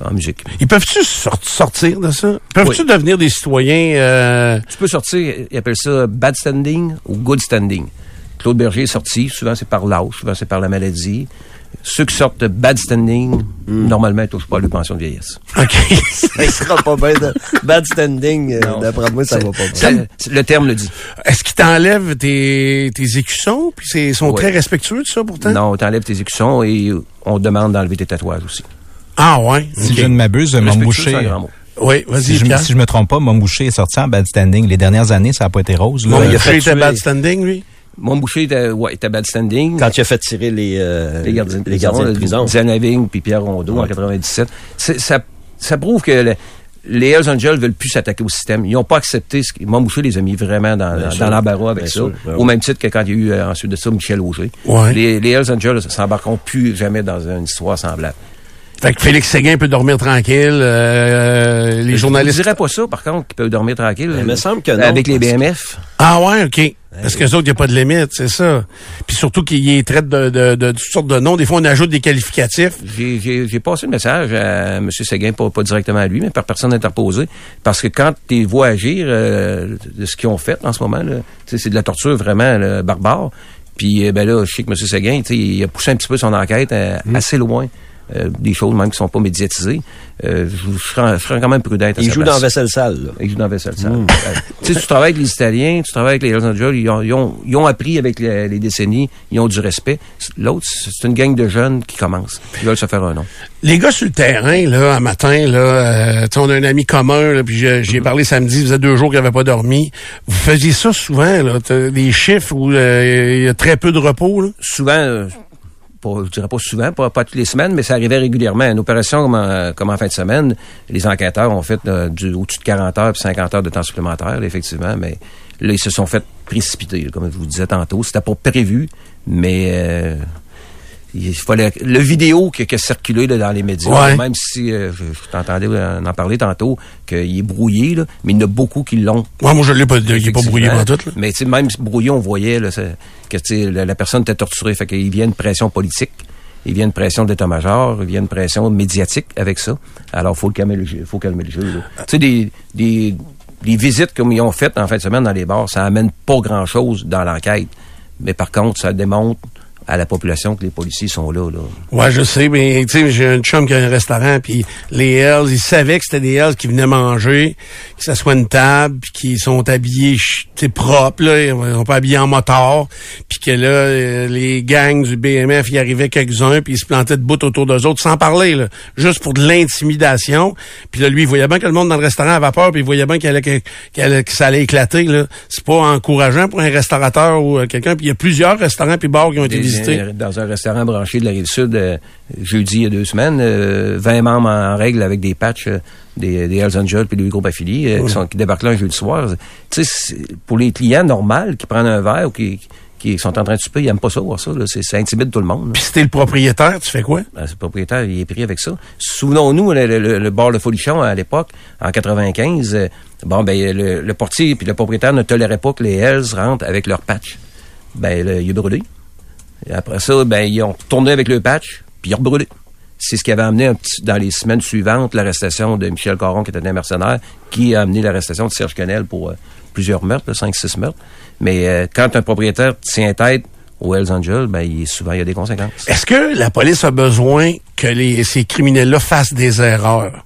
en musique. Ils peuvent-tu sor- sortir de ça? Peuvent-tu devenir des citoyens... euh, Tu peux sortir, ils appellent ça bad standing ou good standing. Claude Berger est sorti, souvent c'est par l'âge, souvent c'est par la maladie. Ceux qui sortent de bad standing, Hmm. normalement, ils touchent pas à leur pension de vieillesse. OK. [LAUGHS] Ça sera pas bien. de- Bad standing, euh, d'après moi, ça va pas bien. Le terme le dit. Est-ce qu'ils t'enlèvent tes, tes écussons? Puis c'est- ils sont Ouais. très respectueux de ça, pourtant? Non, on t'enlève tes écussons et on demande d'enlever tes tatouages aussi. Ah ouais? Si je ne m'abuse, mot. Oui, vas-y, Si si je me trompe pas, Mombouché est sorti en bad standing. Les dernières années, ça n'a pas été rose. Là. Mon il a fait tuer- bad standing, lui? Mon boucher était, ouais, était bad standing. Quand il a fait tirer les, euh, les gardiens de les gardiens prison. Lavigne puis Pierre Rondeau en 97. C'est- Ça, ça prouve que le- les Hells Angels veulent plus s'attaquer au système. Ils n'ont pas accepté ce que Montboucher les a mis vraiment dans, dans, dans l'embarras avec Bien ça. sûr, ben au oui. même titre que quand il y a eu euh, ensuite de ça Michel Auger. Ouais. Les, les Hells Angels s'embarqueront plus jamais dans une histoire semblable. Fait que Félix Séguin peut dormir tranquille. euh, les Je journalistes. ne dirais pas ça, par contre, qu'ils peuvent dormir tranquille. Mais il me semble que non, Avec les BMF. Ah ouais, OK. Parce que autres, il n'y a pas de limite, c'est ça. Puis surtout qu'ils y traitent de, de, de, toutes sortes de noms. Des fois, on ajoute des qualificatifs. J'ai- J'ai j'ai passé le message à M. Séguin, pas, pas directement à lui, mais par personne interposée. Parce que quand tu vois agir euh, de ce qu'ils ont fait en ce moment, là, tu sais, c'est de la torture vraiment là, barbare. Puis euh, ben là, je sais que M. Séguin, tu sais, il a poussé un petit peu son enquête euh, Mm. assez loin. Euh, des choses même qui sont pas médiatisées. Euh, je, je serais, je serais quand même prudent. à Il sa joue place. dans vaisselle sale. là. Il joue dans Vaisselle Sale. Mm. Tu sais, tu travailles avec les Italiens, tu travailles avec les Hells Angels, ils ont, ils ont, ils ont appris avec les, les décennies, ils ont du respect. L'autre, c'est une gang de jeunes qui commencent. Ils veulent se faire un nom. Les gars sur le terrain, là, un matin, là, euh, tu sais, on a un ami commun, là, puis je- j'y ai parlé samedi, il faisait deux jours qu'il n'avait pas dormi. Vous faisiez ça souvent, là, t'as des chiffres où euh, il y a très peu de repos, là? souvent, euh, pas, je dirais pas souvent, pas, toutes les semaines, mais ça arrivait régulièrement. Une opération comme en, fin de semaine, les enquêteurs ont fait euh, au-dessus de 40 heures puis 50 heures de temps supplémentaire, effectivement, mais là, ils se sont fait précipiter, comme je vous disais tantôt. C'était pas prévu, mais euh, il fallait le vidéo qui, qui a circulé là, dans les médias, Ouais. même si euh, je, t'entendais euh, en parler tantôt, qu'il est brouillé, là, mais il y en a beaucoup qui l'ont. Ouais, moi, je l'ai pas, il est pas brouillé pour tout, là. Mais même brouillé, on voyait là, que la, la personne était torturée. Fait qu'il vient une pression politique, il vient une pression d'état-major, il vient une pression médiatique avec ça. Alors, faut le calmer le jeu. Faut calmer le jeu. Tu sais, des, des, des visites comme ils ont faites en fin de semaine dans les bars, ça amène pas grand-chose dans l'enquête. Mais par contre, ça démontre à la population que les policiers sont là. là. Ouais, je sais, mais tu sais, j'ai un chum qui a un restaurant, puis les Hells, ils savaient que c'était des Hells qui venaient manger, que ça soit une table, puis qu'ils sont habillés, propres, là, ils sont pas habillés en motard, puis que là, euh, les gangs du BMF, y arrivaient quelques-uns, puis ils se plantaient de bout autour d'eux autres, sans parler, là, juste pour de l'intimidation. Puis là, lui, il voyait bien que le monde dans le restaurant avait peur, puis il voyait bien qu'il allait, qu'il allait- que ça allait éclater, là. C'est pas encourageant pour un restaurateur ou euh, quelqu'un, puis il y a plusieurs restaurants puis bars qui ont été Des- visités. Dans un restaurant branché de la Rive-Sud, euh, jeudi il y a deux semaines, euh, 20 membres en règle avec des patchs euh, des, des Hells Angels puis des groupes affiliés euh, qui, sont, qui débarquent là un jeudi soir. Tu sais, pour les clients normaux qui prennent un verre ou qui, qui sont en train de souper, ils n'aiment pas ça, voir ça. Là. Ça intimide tout le monde. Puis si t'es le propriétaire, tu fais quoi? Ben, le propriétaire, il est pris avec ça. Souvenons-nous, le, le- le bar Le Folichon, à l'époque, en 95, euh, bon, ben, le, le portier puis le propriétaire ne toléraient pas que les Hells rentrent avec leur patch. Ben, là, il a brûlé. Après ça, ben, ils ont tourné avec le patch, puis ils ont brûlé. C'est ce qui avait amené dans les semaines suivantes l'arrestation de Michel Caron, qui était un mercenaire, qui a amené l'arrestation de Serge Canel pour euh, plusieurs meurtres, 5-6 meurtres. Mais euh, quand un propriétaire tient tête aux Hells Angels, ben, il, souvent, il y a des conséquences. Est-ce que la police a besoin que les, ces criminels-là fassent des erreurs?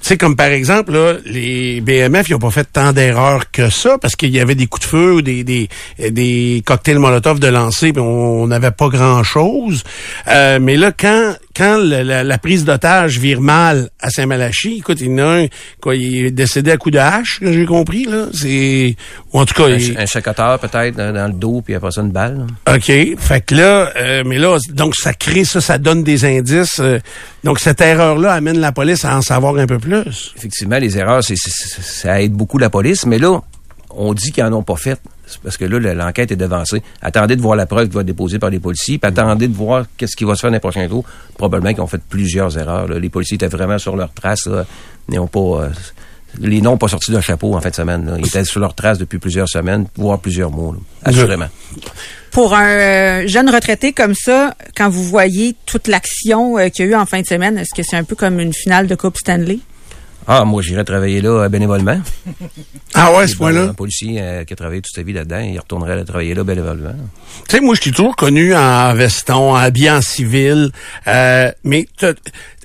Tu sais, comme par exemple, là, les BMF, ils n'ont pas fait tant d'erreurs que ça parce qu'il y avait des coups de feu ou des, des, des cocktails Molotov de lancer, puis on n'avait pas grand-chose. Euh, mais là, quand, quand la, la prise d'otage vire mal à Saint-Malachie, écoute, il y en a un, quoi, il est décédé à coup de hache, que j'ai compris, là. C'est, ou en tout cas, Un, il- un peut-être dans, le dos, puis après ça, une balle. là. OK. Fait que là, euh, mais là, donc ça crée ça, ça donne des indices. euh, donc cette erreur-là amène la police à en savoir un peu plus. Effectivement, les erreurs, c'est, ça aide beaucoup la police, mais là, on dit qu'ils en ont pas fait. Parce que là, le- l'enquête est devancée. Attendez de voir la preuve qui va être déposée par les policiers, puis attendez de voir qu'est-ce qui va se faire dans les prochains jours. Probablement qu'ils ont fait plusieurs erreurs. là. Les policiers étaient vraiment sur leur trace. Là. Ils n'ont pas... euh, les noms pas sortis d'un chapeau en fin de semaine. là. Ils étaient sur leur trace depuis plusieurs semaines, voire plusieurs mois. là. Assurément. Pour un euh, jeune retraité comme ça, quand vous voyez toute l'action euh, qu'il y a eu en fin de semaine, est-ce que c'est un peu comme une finale de Coupe Stanley? Ah, moi, j'irais travailler là euh, bénévolement. [LAUGHS] Ah ouais, ce Un point-là? policier euh, qui a travaillé toute sa vie là-dedans, il retournerait travailler là bénévolement. Tu sais, moi, je suis toujours connu en veston, habillé en civil. Euh, mais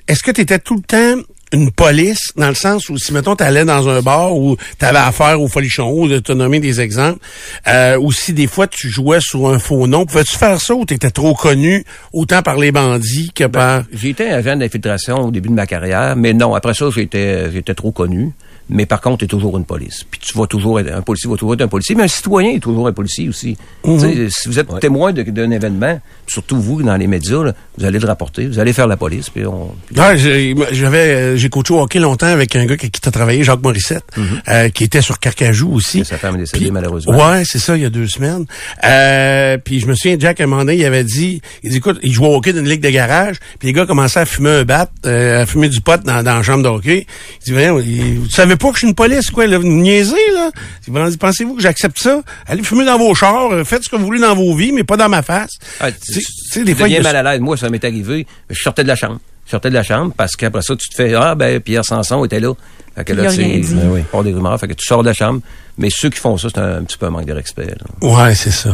est-ce que tu étais tout le temps une police dans le sens où si mettons t'allais dans un bar où t'avais affaire au folichon ou de te nommer des exemples, euh, ou si des fois tu jouais sous un faux nom, pouvais-tu faire ça ou t'étais trop connu autant par les bandits que par J'ai été agent d'infiltration au début de ma carrière, mais non, après ça, j'étais j'étais trop connu. Mais par contre, tu es toujours une police. Puis tu vas toujours être un policier, va toujours être un policier, mais un citoyen est toujours un policier aussi. Mhm. Si vous êtes témoin de- d'un événement, surtout vous dans les médias, là, vous allez le rapporter, vous allez faire la police, puis on. Ouais, j'ai- j'avais euh, j'ai coaché au hockey longtemps avec un gars qui, qui t'a travaillé, Jacques Morissette, euh, qui était sur Carcajou aussi. Mhm. Sa femme est décédée, Puis- malheureusement. Ouais, c'est ça, il y a deux semaines. Euh, puis je me souviens, Jack, à un moment donné, il avait dit, il dit, écoute, il jouait au hockey dans une ligue de garage, puis les gars commençaient à fumer un bat, euh, à fumer du pot dans, dans la chambre de hockey. Il dit, voyons, vous savez pas que je suis une police, quoi, là, vous niaisez, là? Il dit, pensez-vous que j'accepte ça? Allez fumer dans vos chars, euh, faites ce que vous voulez dans vos vies, mais pas dans ma face. Ah, Tu sais, des fois, mal à l'aise. Moi, ça m'est arrivé. Je sortais de la chambre. Je sortais de la chambre parce qu'après ça, tu te fais Ah, ben, Pierre Sanson était là. Fait que là, dit. ben oui, pas des rumeurs. Fait que tu sors de la chambre. Mais ceux qui font ça, c'est un, un petit peu un manque de respect. là. Ouais, c'est ça.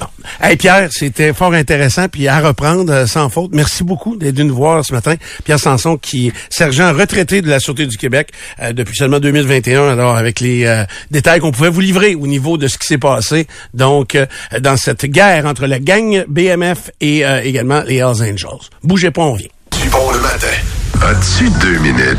Bon. Hey Pierre, c'était fort intéressant puis à reprendre euh, sans faute. Merci beaucoup d'être venu nous voir ce matin. Pierre Sanson qui est sergent retraité de la Sûreté du Québec euh, depuis seulement 2021 alors avec les euh, détails qu'on pouvait vous livrer au niveau de ce qui s'est passé donc euh, dans cette guerre entre la gang BMF et euh, également les Hells Angels. Bougez pas, on vient. Du bon le matin. As-tu deux minutes?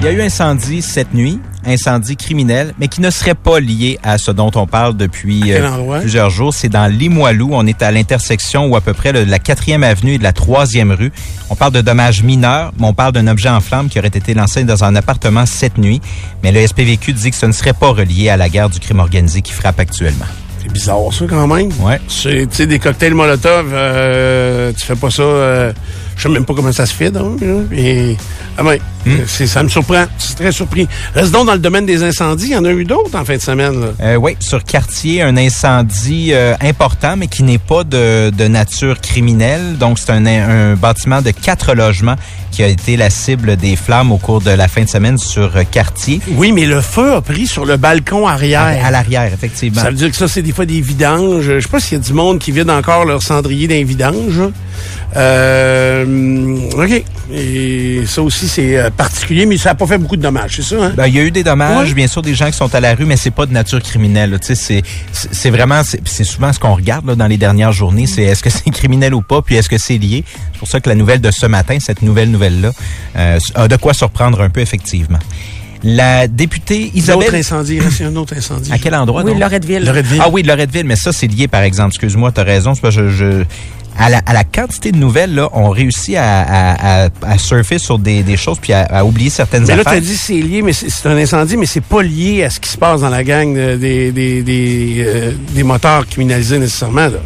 Il y a eu incendie cette nuit, incendie criminel, mais qui ne serait pas lié à ce dont on parle depuis euh, plusieurs jours. C'est dans Limoilou. On est à l'intersection ou à peu près de la quatrième avenue et de la troisième rue. On parle de dommages mineurs, mais on parle d'un objet en flamme qui aurait été lancé dans un appartement cette nuit. Mais le SPVQ dit que ce ne serait pas relié à la guerre du crime organisé qui frappe actuellement. C'est bizarre ça quand même. Ouais. C'est tu sais des cocktails Molotov, euh, tu fais pas ça. Euh, je sais même pas comment ça se fait donc. Et ah ben, c'est ça me surprend. Je suis très surpris. Reste donc dans le domaine des incendies. Il y en a eu d'autres en fin de semaine. Là. Euh, oui, sur quartier, un incendie euh, important, mais qui n'est pas de, de nature criminelle. Donc, c'est un, un bâtiment de quatre logements qui a été la cible des flammes au cours de la fin de semaine sur euh, quartier. Oui, mais le feu a pris sur le balcon arrière. À, à l'arrière, effectivement. Ça veut dire que ça, c'est des fois des vidanges. Je sais pas s'il y a du monde qui vide encore leur cendrier d'un vidange. Euh, OK. Et ça aussi, c'est euh, particulier, mais ça n'a pas fait beaucoup de dommages, c'est ça, hein? Ben, il y a eu des dommages, bien sûr, des gens qui sont à la rue, mais c'est pas de nature criminelle. c'est c'est vraiment, c'est souvent ce qu'on regarde là, dans les dernières journées, c'est est-ce que c'est criminel ou pas, puis est-ce que c'est lié? C'est pour ça que la nouvelle de ce matin, cette nouvelle nouvelle-là, euh, a de quoi surprendre un peu, effectivement. La députée L'autre Isabelle... incendie, il reste un autre incendie. À quel endroit? Oui, donc? Loretteville. Loretteville. Ah oui, de Loretteville, mais ça, c'est lié, par exemple. Excuse-moi, tu as raison. c'est parce que je, je- à, la, à la quantité de nouvelles, là, on réussit à, à, à, à surfer sur des, des choses puis à, à oublier certaines Mais là, affaires. tu as dit c'est lié, mais c'est c'est un incendie, mais c'est pas lié à ce qui se passe dans la gang de- des, des, des, euh, des moteurs criminalisés nécessairement. Là.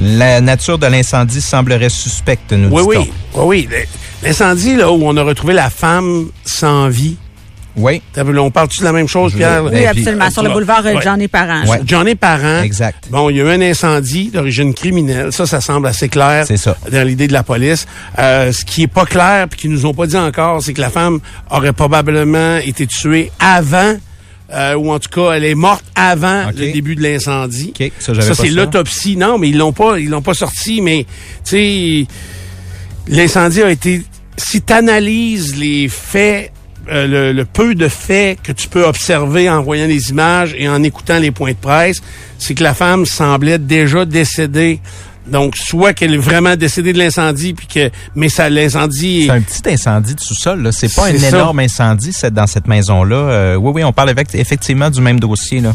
La nature de l'incendie semblerait suspecte, nous Oui, dit-on. oui, oui, oui. L'incendie, là, où on a retrouvé la femme sans vie. Oui. T'as vu, là, On parle-tu de la même chose, Pierre? Oui, Ben, puis- absolument. Sur le boulevard euh, Ouais. Et Parent. Ouais. John est parent. Exact. Bon, il y a eu un incendie d'origine criminelle. Ça, ça semble assez clair. C'est ça. Dans l'idée de la police. Euh, ce qui est pas clair, puis qu'ils nous ont pas dit encore, c'est que la femme aurait probablement été tuée avant, euh, ou en tout cas, elle est morte avant le début de l'incendie. OK, ça, pas c'est ça. l'autopsie. Non, mais ils l'ont pas, ils l'ont pas sorti, mais, tu sais, l'incendie a été, si tu analyses les faits, euh, le, le peu de faits que tu peux observer en voyant les images et en écoutant les points de presse, c'est que la femme semblait déjà décédée. Donc, soit qu'elle est vraiment décédée de l'incendie, puis que, mais ça, l'incendie, C'est un petit incendie de sous-sol. là. C'est pas un ça. énorme incendie c'est dans cette maison-là. Euh, oui, oui, on parle avec, effectivement du même dossier. Là.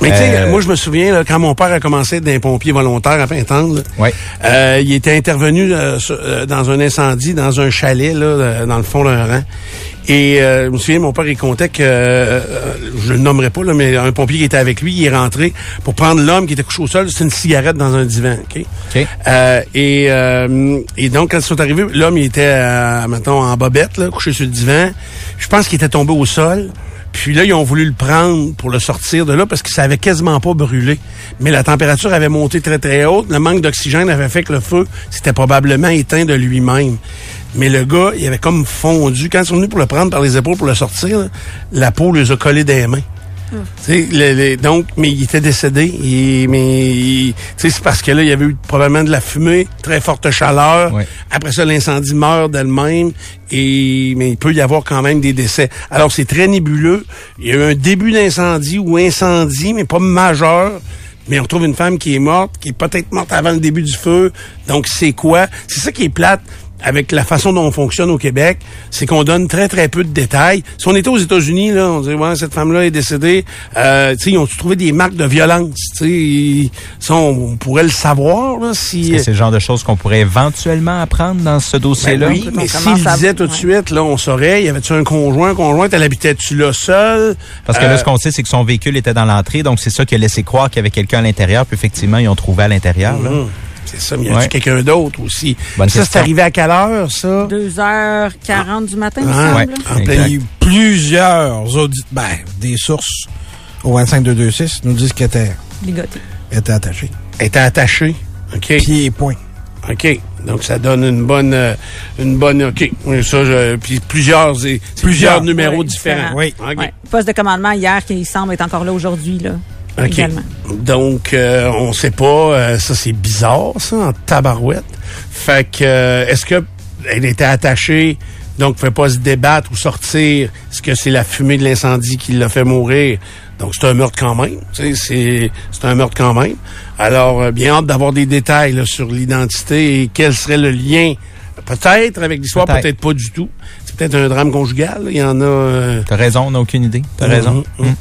Mais tu sais, Euh, moi, je me souviens, là, quand mon père a commencé d'un pompier volontaire à Pintendre, Ouais. euh, il était intervenu euh, sur- dans un incendie, dans un chalet, là, dans le fond d'un rang. Et euh, je me souviens, mon père, il comptait que, euh, je le nommerai pas, là, mais un pompier qui était avec lui, il est rentré pour prendre l'homme qui était couché au sol, c'était une cigarette dans un divan. OK? Euh, et, euh, et donc, quand ils sont arrivés, l'homme, il était, euh, mettons, en bobette, là, couché sur le divan. Je pense qu'il était tombé au sol. Puis là, ils ont voulu le prendre pour le sortir de là parce que ça avait quasiment pas brûlé. Mais la température avait monté très, très haute. Le manque d'oxygène avait fait que le feu s'était probablement éteint de lui-même. Mais le gars, il avait comme fondu. Quand ils sont venus pour le prendre par les épaules pour le sortir, là, la peau les a collés des mains. Tu sais, le- le- donc, mais il était décédé. Mais il- tu sais, c'est parce que là, il y avait eu probablement de la fumée, très forte chaleur. Ouais. Après ça, l'incendie meurt d'elle-même. Et mais il peut y avoir quand même des décès. Alors, c'est très nébuleux. Il y a eu un début d'incendie ou incendie, mais pas majeur. Mais on trouve une femme qui est morte, qui est peut-être morte avant le début du feu. Donc, c'est quoi? C'est ça qui est plate avec la façon dont on fonctionne au Québec, c'est qu'on donne très, très peu de détails. Si on était aux États-Unis, là, on dirait, ouais, cette femme-là est décédée. Euh, tu sais, ils ont trouvé des marques de violence. Tu sais, ils- ça, on, on pourrait le savoir, là, si... Est-ce que c'est le genre de choses qu'on pourrait éventuellement apprendre dans ce Ben dossier-là? oui, On mais s'il à- disait tout de ouais. suite, là, on saurait, y avait-tu un conjoint, conjointe, elle habitait-tu là seule? Parce que Euh, là, ce qu'on sait, c'est que son véhicule était dans l'entrée, donc c'est ça qui a laissé croire qu'il y avait quelqu'un à l'intérieur, puis effectivement, ils ont trouvé à l'intérieur. là. C'est ça, mais y a-tu Ouais. quelqu'un d'autre aussi? Bonne ça, c'est arrivé à quelle heure, ça? 2h40 du matin, il me Ah, semble. ouais. En plein- plusieurs audits, ben, des sources au 25226 nous disent qu'elle était, Ligoté. était attachée. Elle était attachée. OK. Pieds et poings. OK. Donc, ça donne une bonne... euh, une bonne... OK. Oui, ça, je, puis plusieurs, plusieurs, Plusieurs. numéros différents. différents. Oui. OK. Ouais. Poste de commandement hier qui semble être encore là aujourd'hui, là. OK. Également. Donc, euh, on sait pas. euh, ça, c'est bizarre, ça, en tabarouette. Fait que, euh, est-ce que elle était attachée, donc ne pouvait pas se débattre ou sortir? Est-ce que c'est la fumée de l'incendie qui l'a fait mourir? Donc, c'est un meurtre quand même. Tu sais, c'est, c'est un meurtre quand même. Alors, euh, bien hâte d'avoir des détails là, sur l'identité et quel serait le lien, peut-être avec l'histoire, Peut-être. pas du tout. C'est peut-être un drame conjugal. là. Il y en a... euh, T'as raison, on n'a aucune idée. T'as Mhm, raison. mhm. Mhm.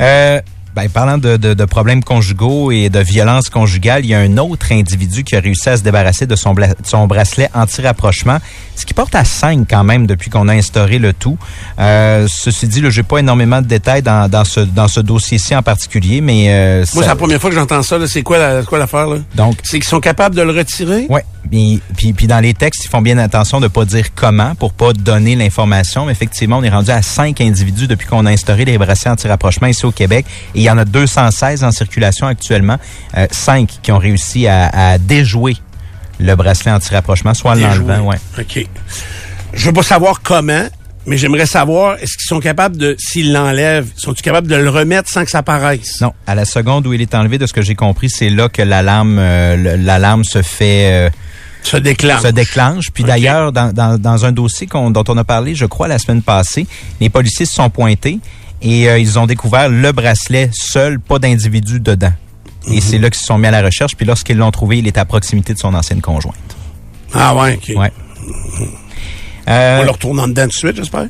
Euh, ben, parlant de, de- de problèmes conjugaux et de violence conjugale, il y a un autre individu qui a réussi à se débarrasser de son, bla- de son bracelet anti-rapprochement, ce qui porte à 5 quand même depuis qu'on a instauré le tout. Euh, ceci dit, je n'ai pas énormément de détails dans, dans ce, dans ce dossier-ci en particulier, mais... euh, Moi, c'est la première fois que j'entends ça. C'est quoi, la, c'est quoi l'affaire? Là? donc, C'est qu'ils sont capables de le retirer? Ouais. Puis, puis, puis dans les textes, ils font bien attention de pas dire comment pour pas donner l'information. Mais effectivement, on est rendu à cinq individus depuis qu'on a instauré les bracelets anti-rapprochement ici au Québec. Et il y en a 216 en circulation actuellement. Euh, cinq qui ont réussi à, à déjouer le bracelet anti-rapprochement, soit l'enlevant, ouais. OK. Je veux pas savoir comment, mais j'aimerais savoir, est-ce qu'ils sont capables de, s'ils l'enlèvent, sont-ils capables de le remettre sans que ça paraisse? Non, à la seconde où il est enlevé, de ce que j'ai compris, c'est là que l'alarme, euh, l'alarme se fait. euh, Se déclenche. se déclenche. Puis d'ailleurs, dans, dans, dans un dossier dont on a parlé, je crois, la semaine passée, les policiers se sont pointés et euh, ils ont découvert le bracelet seul, pas d'individu dedans. Mhm. Et c'est là qu'ils se sont mis à la recherche. Puis lorsqu'ils l'ont trouvé, il est à proximité de son ancienne conjointe. Ah ouais, OK. Ouais. On Euh, le retourne en dedans tout de suite, j'espère?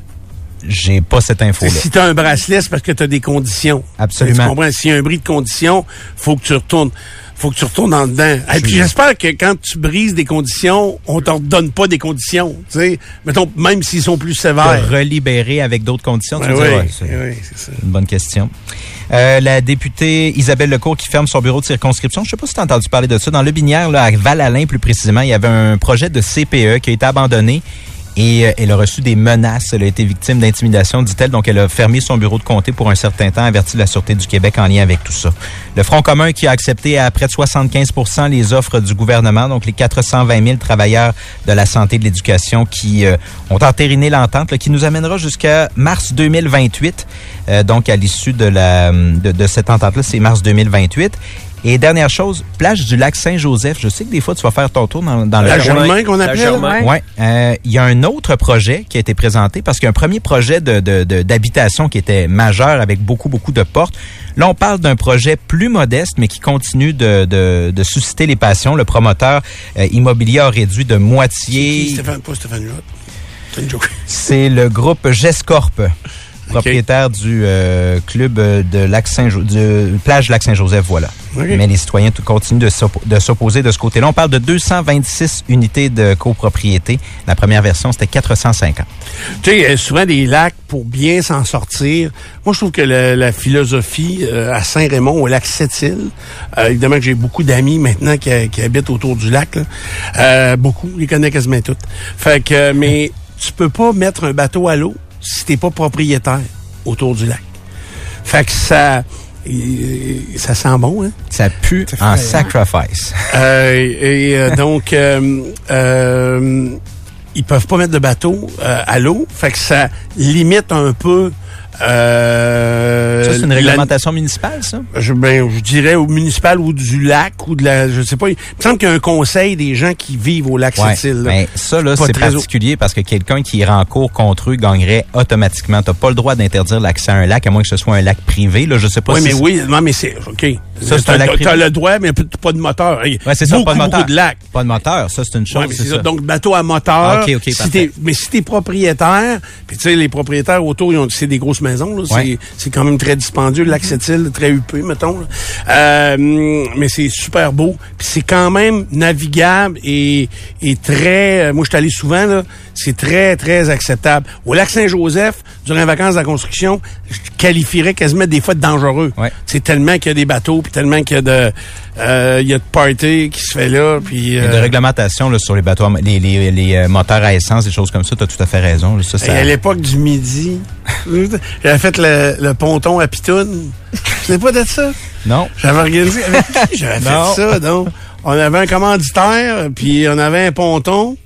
J'ai pas cette info-là. Si tu as un bracelet, c'est parce que tu as des conditions. Absolument. Tu comprends? S'il y a un bris de conditions, faut que tu retournes. Faut que tu retournes en dedans. Et puis j'espère que quand tu brises des conditions, on t'en donne pas des conditions. Tu sais, mettons, même s'ils sont plus sévères. Relibérer avec d'autres conditions, tu dis, oui, c'est- oui, c'est ça. Une bonne question. Euh, la députée Isabelle Lecourt qui ferme son bureau de circonscription. Je sais pas si tu as entendu parler de ça. Dans le Binière, là, à Val-Alain plus précisément, il y avait un projet de CPE qui a été abandonné. Et euh, elle a reçu des menaces. Elle a été victime d'intimidation, dit-elle. Donc, elle a fermé son bureau de comté pour un certain temps, averti la Sûreté du Québec en lien avec tout ça. Le Front commun qui a accepté à près de 75% les offres du gouvernement, donc les 420 000 travailleurs de la santé et de l'éducation qui euh, ont entériné l'entente, qui nous amènera jusqu'à mars 2028. Euh, donc, à l'issue de, de, de cette entente-là, c'est mars 2028. Et dernière chose, plage du lac Saint-Joseph. Je sais que des fois, tu vas faire ton tour dans, dans La le Germain qu'on La appelle? Germain. Ouais. Ouais, euh, il y a un autre projet qui a été présenté parce qu'il y a un premier projet de de- de- d'habitation qui était majeur avec beaucoup beaucoup de portes. Là, on parle d'un projet plus modeste mais qui continue de, de, de susciter les passions. Le promoteur euh, immobilier a réduit de moitié. Stéphane, pas Stéphane. C'est le groupe Gescorp, propriétaire du euh, club de Lac Saint du plage Lac Saint-Joseph, voilà. Mais les citoyens continuent de s'oppo- de s'opposer de ce côté-là. On parle de 226 unités de copropriété. La première version, c'était 450. Tu sais, euh, souvent des lacs pour bien s'en sortir. Moi, je trouve que la philosophie euh, à Saint-Raymond, au lac Sept-Îles, euh, évidemment que j'ai beaucoup d'amis maintenant qui, qui habitent autour du lac. là. Euh, beaucoup, je les connais quasiment toutes. Fait que, euh, mais tu peux pas mettre un bateau à l'eau si t'es pas propriétaire autour du lac. Fait que ça, ça sent bon, hein? Ça pue en sacrifice. [LAUGHS] Euh, et euh, [LAUGHS] donc, euh, euh, ils peuvent pas mettre de bateau euh, à l'eau, fait que ça limite un peu Euh, Ça, c'est une la- réglementation municipale, ça? je, ben, je dirais au municipal ou du lac ou de la, je sais pas. Il me semble qu'il y a un conseil des gens qui vivent au lac Ouais. Sept-Îles. Ben, ça, là, c'est particulier parce que quelqu'un qui irait en cours contre eux gagnerait automatiquement. T'as pas le droit d'interdire l'accès à un lac, à moins que ce soit un lac privé. Là, je sais pas Oui, si mais oui, non, mais c'est, OK. Ça, c'est T'as- un lac T'as privé. le droit, mais pas de moteur. Ouais, c'est ça, pas de moteur. beaucoup de lacs. Pas de moteur, ça, c'est une chose. Ouais, mais c'est ça. ça. Donc, bateau à moteur. Ah, ok, ok, si mais si t'es propriétaire, puis tu sais, les propriétaires autour, ils ont, c'est des grosses maisons, là. Ouais. C'est, c'est quand même très dispendieux, le lac Sept-Îles, très huppé, mettons. Euh, mais c'est super beau. Puis c'est quand même navigable et, et très... euh, Moi, je suis allé souvent, là. C'est très, très acceptable. Au lac Saint-Joseph, durant les vacances de la construction, je qualifierais quasiment des fois de dangereux. Ouais. C'est tellement qu'il y a des bateaux, puis tellement qu'il y a de... euh, il y a de party qui se fait là, puis... Il y a euh, de réglementation là, sur les bateaux, les, les, les euh, moteurs à essence, des choses comme ça. Tu as tout à fait raison. là. Ça, à l'époque du midi, [LAUGHS] j'avais fait le, le ponton à Pitoune. Sais pas de ça? Non. J'avais organisé avec [LAUGHS] qui j'avais Non. fait ça, donc? On avait un commanditaire, puis on avait un ponton,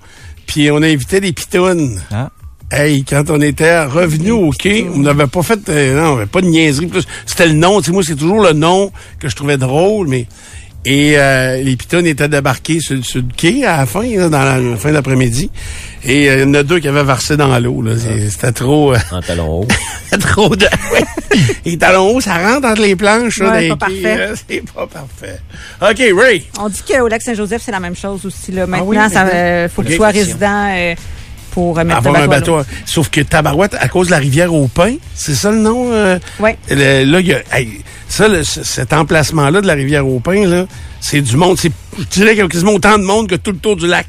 puis on invitait des pitounes. Ah. Hey, quand on était revenu au quai, on n'avait pas fait, euh, non, on avait pas de niaiserie. Plus, c'était le nom. Tu sais, moi, c'est toujours le nom que je trouvais drôle, mais et euh, les pitounes étaient débarqués sur, sur le quai à la fin, là, dans la, la fin d'après-midi. Et euh, il y en a deux qui avaient versé dans l'eau. là. C'est- C'était trop, euh, En talon haut. [LAUGHS] trop de. Les talons hauts, ça rentre entre les planches. là, dans pas quais, parfait. là. C'est pas parfait. OK, Ray. On dit qu'au lac Saint-Joseph, c'est la même chose aussi. Là. Maintenant, oui, ça mais- euh, faut que tu sois résident euh, pour euh, mettre Avoir un bateau. à bateau. Sauf que Tabarouette, à cause de la rivière au pain, c'est ça le nom? euh, le- là, il y a, hey, ça, le- cet emplacement-là de la rivière au pain, là, c'est du monde. C'est, je dirais qu'il y a quasiment autant de monde que tout le tour du lac.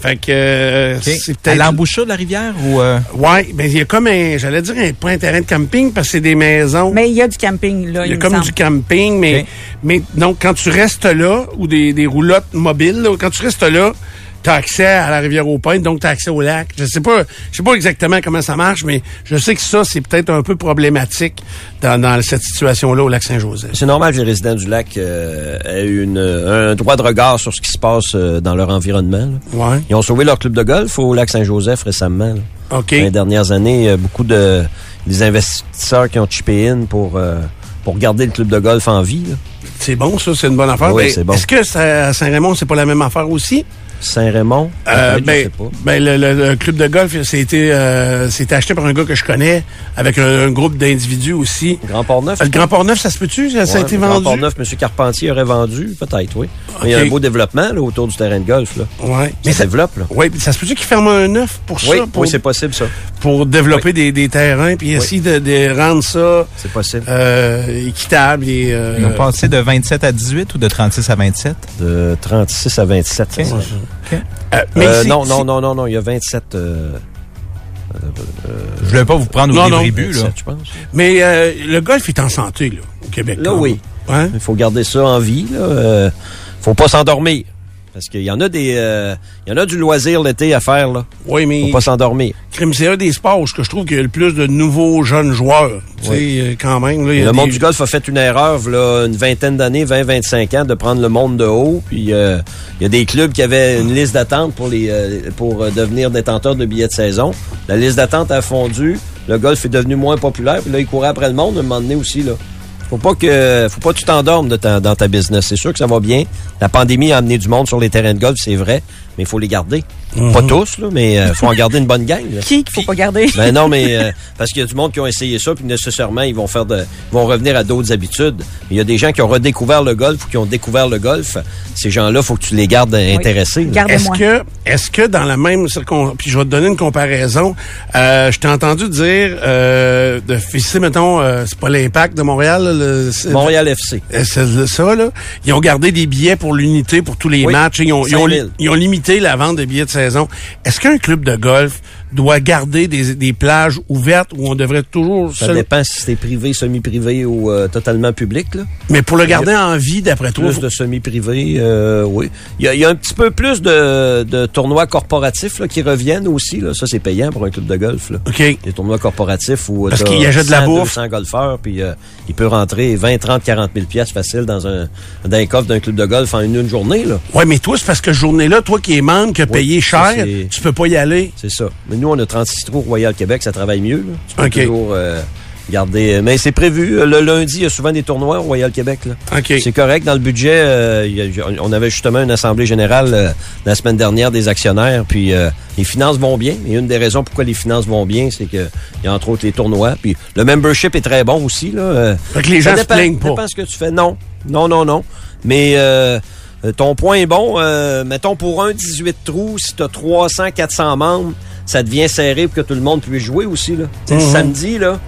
Fait que euh, c'est À peut-être. l'embouchure de la rivière ou... euh, Ouais, ben il y a comme un, j'allais dire un, pas un terrain de camping parce que c'est des maisons. Mais il y a du camping, là, il y a me comme semble. du camping, mais mais donc quand tu restes là ou des, des roulottes mobiles, là, quand tu restes là, tu as accès à la rivière au pain, donc tu as accès au lac. Je sais pas, je sais pas exactement comment ça marche, mais je sais que ça c'est peut-être un peu problématique dans, dans cette situation-là au lac Saint-Joseph. C'est normal que les résidents du lac euh, aient une, un droit de regard sur ce qui se passe euh, dans leur environnement. Ouais. Ils ont sauvé leur club de golf au lac Saint-Joseph récemment. là. OK. Dans les dernières années, il y a beaucoup de des investisseurs qui ont chippé in pour euh, pour garder le club de golf en vie. là. C'est bon ça, c'est une bonne affaire. Oui, c'est bon. Est-ce que ça- à Saint-Raymond, c'est pas la même affaire aussi? Saint-Raymond, Euh, ben, sais pas. ben, le, le- le club de golf, c'était euh, acheté par un gars que je connais, avec un, un groupe d'individus aussi. Grand Port-Neuf. Euh, Le Grand Port-Neuf, ça se peut-tu? Ça, ça a été le Grand vendu? Port-Neuf, M. Carpentier aurait vendu, peut-être, oui. Mais il y a un beau développement là, autour du terrain de golf. Là. Ouais. Ça Mais ça, développe. Là. puis ça se peut-tu qu'ils ferment un neuf pour Oui, ça? Pour, oui c'est possible, ça. pour développer des, des terrains, puis essayer de, de rendre ça C'est possible. euh, équitable et... euh, Ils ont passé de 27 à 18 ou de 36 à 27? De 36 à 27. Ok. Euh, mais Euh, non, non, non, non, non, il y a 27. Euh, Je voulais pas vous prendre au début, là. 27, je pense. Mais euh, le golf est en santé, là, au Québec. Là, quand oui. Hein? Il faut garder ça en vie. Là. Euh, faut pas s'endormir. Parce qu'il y en a des, euh, il y en a du loisir l'été à faire là. Oui, mais Faut pas s'endormir. crime, c'est un des sports où je trouve qu'il y a le plus de nouveaux jeunes joueurs. Tu sais, euh, quand même. Là, il y a Le monde du golf a fait une erreur, là, une vingtaine d'années, 20-25 ans, de prendre le monde de haut. Puis euh, il y a des clubs qui avaient une liste d'attente pour les euh, pour devenir détenteurs de billets de saison. La liste d'attente a fondu. Le golf est devenu moins populaire. Puis là, il courait après le monde à un moment donné aussi. Là. Faut pas que faut pas que tu t'endormes dans ta business. C'est sûr que ça va bien. La pandémie a amené du monde sur les terrains de golf, c'est vrai, mais il faut les garder. Pas tous, là, mais euh, faut en garder une bonne gang. là. [LAUGHS] Qui qu'il faut pas garder? Ben non, mais euh, parce qu'il y a du monde qui ont essayé ça, puis nécessairement, ils vont faire de, ils vont revenir à d'autres habitudes. Mais il y a des gens qui ont redécouvert le golf ou qui ont découvert le golf. Ces gens-là, faut que tu les gardes intéressés. Garde- Est-ce que, est-ce que dans la même circonstance, puis je vais te donner une comparaison, euh, je t'ai entendu dire euh, de féliciter, mettons, euh, c'est pas l'impact de Montréal, là, le, c'est- Montréal FC. c'est ça, là. Ils ont gardé des billets pour l'unité pour tous les Oui, matchs. Ils ont, ils, ont, 5000. ils ont limité la vente de billets de saison. Est-ce qu'un club de golf doit garder des, des plages ouvertes où on devrait toujours... Ça seul- dépend si c'est privé, semi-privé ou euh, totalement public. Là. Mais pour le garder en vie, d'après toi... Plus faut- de semi-privé, euh, oui. Il y, a, y a un petit peu plus de, de tournois corporatifs là, qui reviennent aussi. Là. Ça, c'est payant pour un club de golf. Là. OK. Des tournois corporatifs où Parce t'as qu'il achète de la 100, bouffe. 200 golfeurs, puis euh, il peut rentrer 20, 30, 40 000 pièces facile dans un dans un coffre d'un club de golf en une, une journée. Ouais, mais toi, c'est parce que journée-là, toi qui es membre, qui a payé ça, cher, tu peux pas y aller. C'est ça. Mais nous, on a 36 trous Royal Québec, ça travaille mieux. Là. Tu peux toujours euh, Garder, mais c'est prévu. Le lundi, il y a souvent des tournois au Royal Québec. Là. C'est correct. Dans le budget, euh, on avait justement une assemblée générale euh, la semaine dernière des actionnaires. Puis euh, les finances vont bien. Et une des raisons pourquoi les finances vont bien, c'est que y a entre autres les tournois. Puis le membership est très bon aussi. Là. Euh, Fait que les ça gens se dépend- plaignent pas. dépend ce que tu fais. Non, non, non, non. Mais euh, euh, ton point est bon. Euh, mettons pour un 18 trous, si tu as 300, 400 membres, ça devient serré pour que tout le monde puisse jouer aussi. Là. Sais, Mhm. Le samedi, là,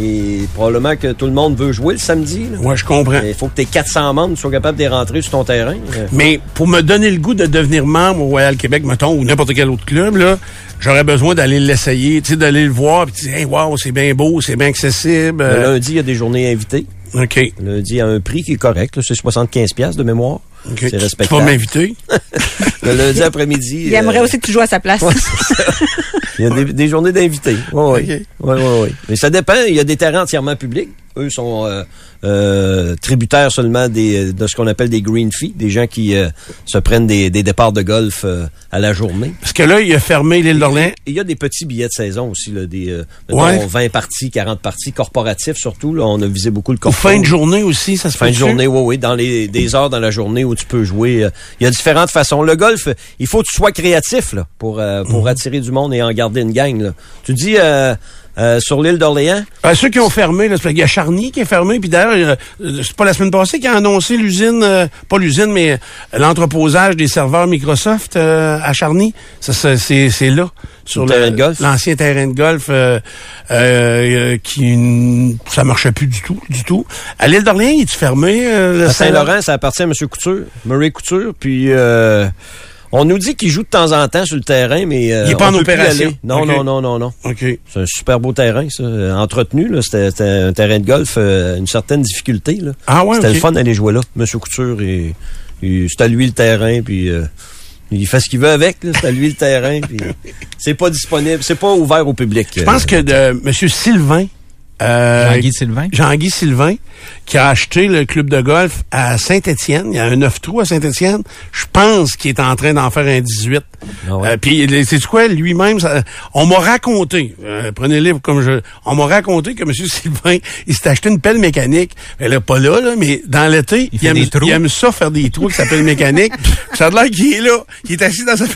et probablement que tout le monde veut jouer le samedi. Là. Ouais, je comprends. Il faut que tes 400 membres soient capables de rentrer sur ton terrain. Euh, Mais pour me donner le goût de devenir membre au Royal Québec, mettons, ou n'importe quel autre club, là, j'aurais besoin d'aller l'essayer, d'aller le voir, puis de dire, hey, wow, c'est bien beau, c'est bien accessible. Le euh, lundi, il y a des journées invitées. OK. Le lundi, il y a un prix qui est correct. C'est 75 pièces de mémoire. C'est Tu vas m'inviter? [LAUGHS] Le lundi après-midi. Il aimerait euh, aussi que tu joues à sa place. [LAUGHS] Il y a des, des journées d'invités. Oui, oui. OK. Oui, oui, oui. Mais ça dépend. Il y a des terrains entièrement publics. Eux sont euh, euh, tributaires seulement des, de ce qu'on appelle des green fees, des gens qui euh, se prennent des, des départs de golf euh, à la journée. Parce que là, il a fermé l'île d'Orléans. Il y a des petits billets de saison aussi, là, des euh, Ouais. 20 parties, 40 parties, corporatifs surtout. Là, on a visé beaucoup le Au corpo. fin de journée aussi, ça se Fin de fait journée, oui, oui, dans les des heures dans la journée où tu peux jouer. euh, Il y a différentes façons. Le golf, il faut que tu sois créatif là, pour euh, pour attirer du monde et en garder une gang. Là. Tu dis euh, sur l'île d'Orléans, Euh, ceux qui ont fermé, là, qu'il y a Charny qui est fermé, puis d'ailleurs, euh, c'est pas la semaine passée qu'ils a annoncé l'usine, euh, pas l'usine, mais l'entreposage des serveurs Microsoft à Charny. Ça, ça, c'est, là, sur l'ancien terrain de golf, qui ça marchait plus du tout, du tout. À l'île d'Orléans, il est fermé à Saint-Laurent, ça appartient à M. Couture, Murray Couture, puis on nous dit qu'il joue de temps en temps sur le terrain, mais euh, Il est pas on en peut plus opération. aller. Non, non, non, non, non. OK. C'est un super beau terrain, ça, euh, entretenu. Là, c'était, c'était un terrain de golf, euh, une certaine difficulté. Là. Ah ouais, C'était le fun d'aller jouer là. Monsieur Couture, et, et c'est à lui le terrain, puis euh, il fait ce qu'il veut avec. là. C'est à lui le terrain, puis [LAUGHS] c'est pas disponible, c'est pas ouvert au public. Je pense que de M. Sylvain, euh, Jean-Guy Sylvain? Jean-Guy Sylvain, qui a acheté le club de golf à Saint-Étienne. Il y a un 9 trous à Saint-Étienne. Je pense qu'il est en train d'en faire un 18. Ah ouais. Euh, Puis, c'est quoi, lui-même, on m'a raconté, euh, prenez-le comme je... On m'a raconté que M. [LAUGHS] Sylvain, il s'est acheté une pelle mécanique. Elle est pas là, là, mais dans l'été, il, aime, il ça faire des trous qui s'appellent mécanique. [LAUGHS] ça a l'air qu'il est là, qu'il est assis dans sa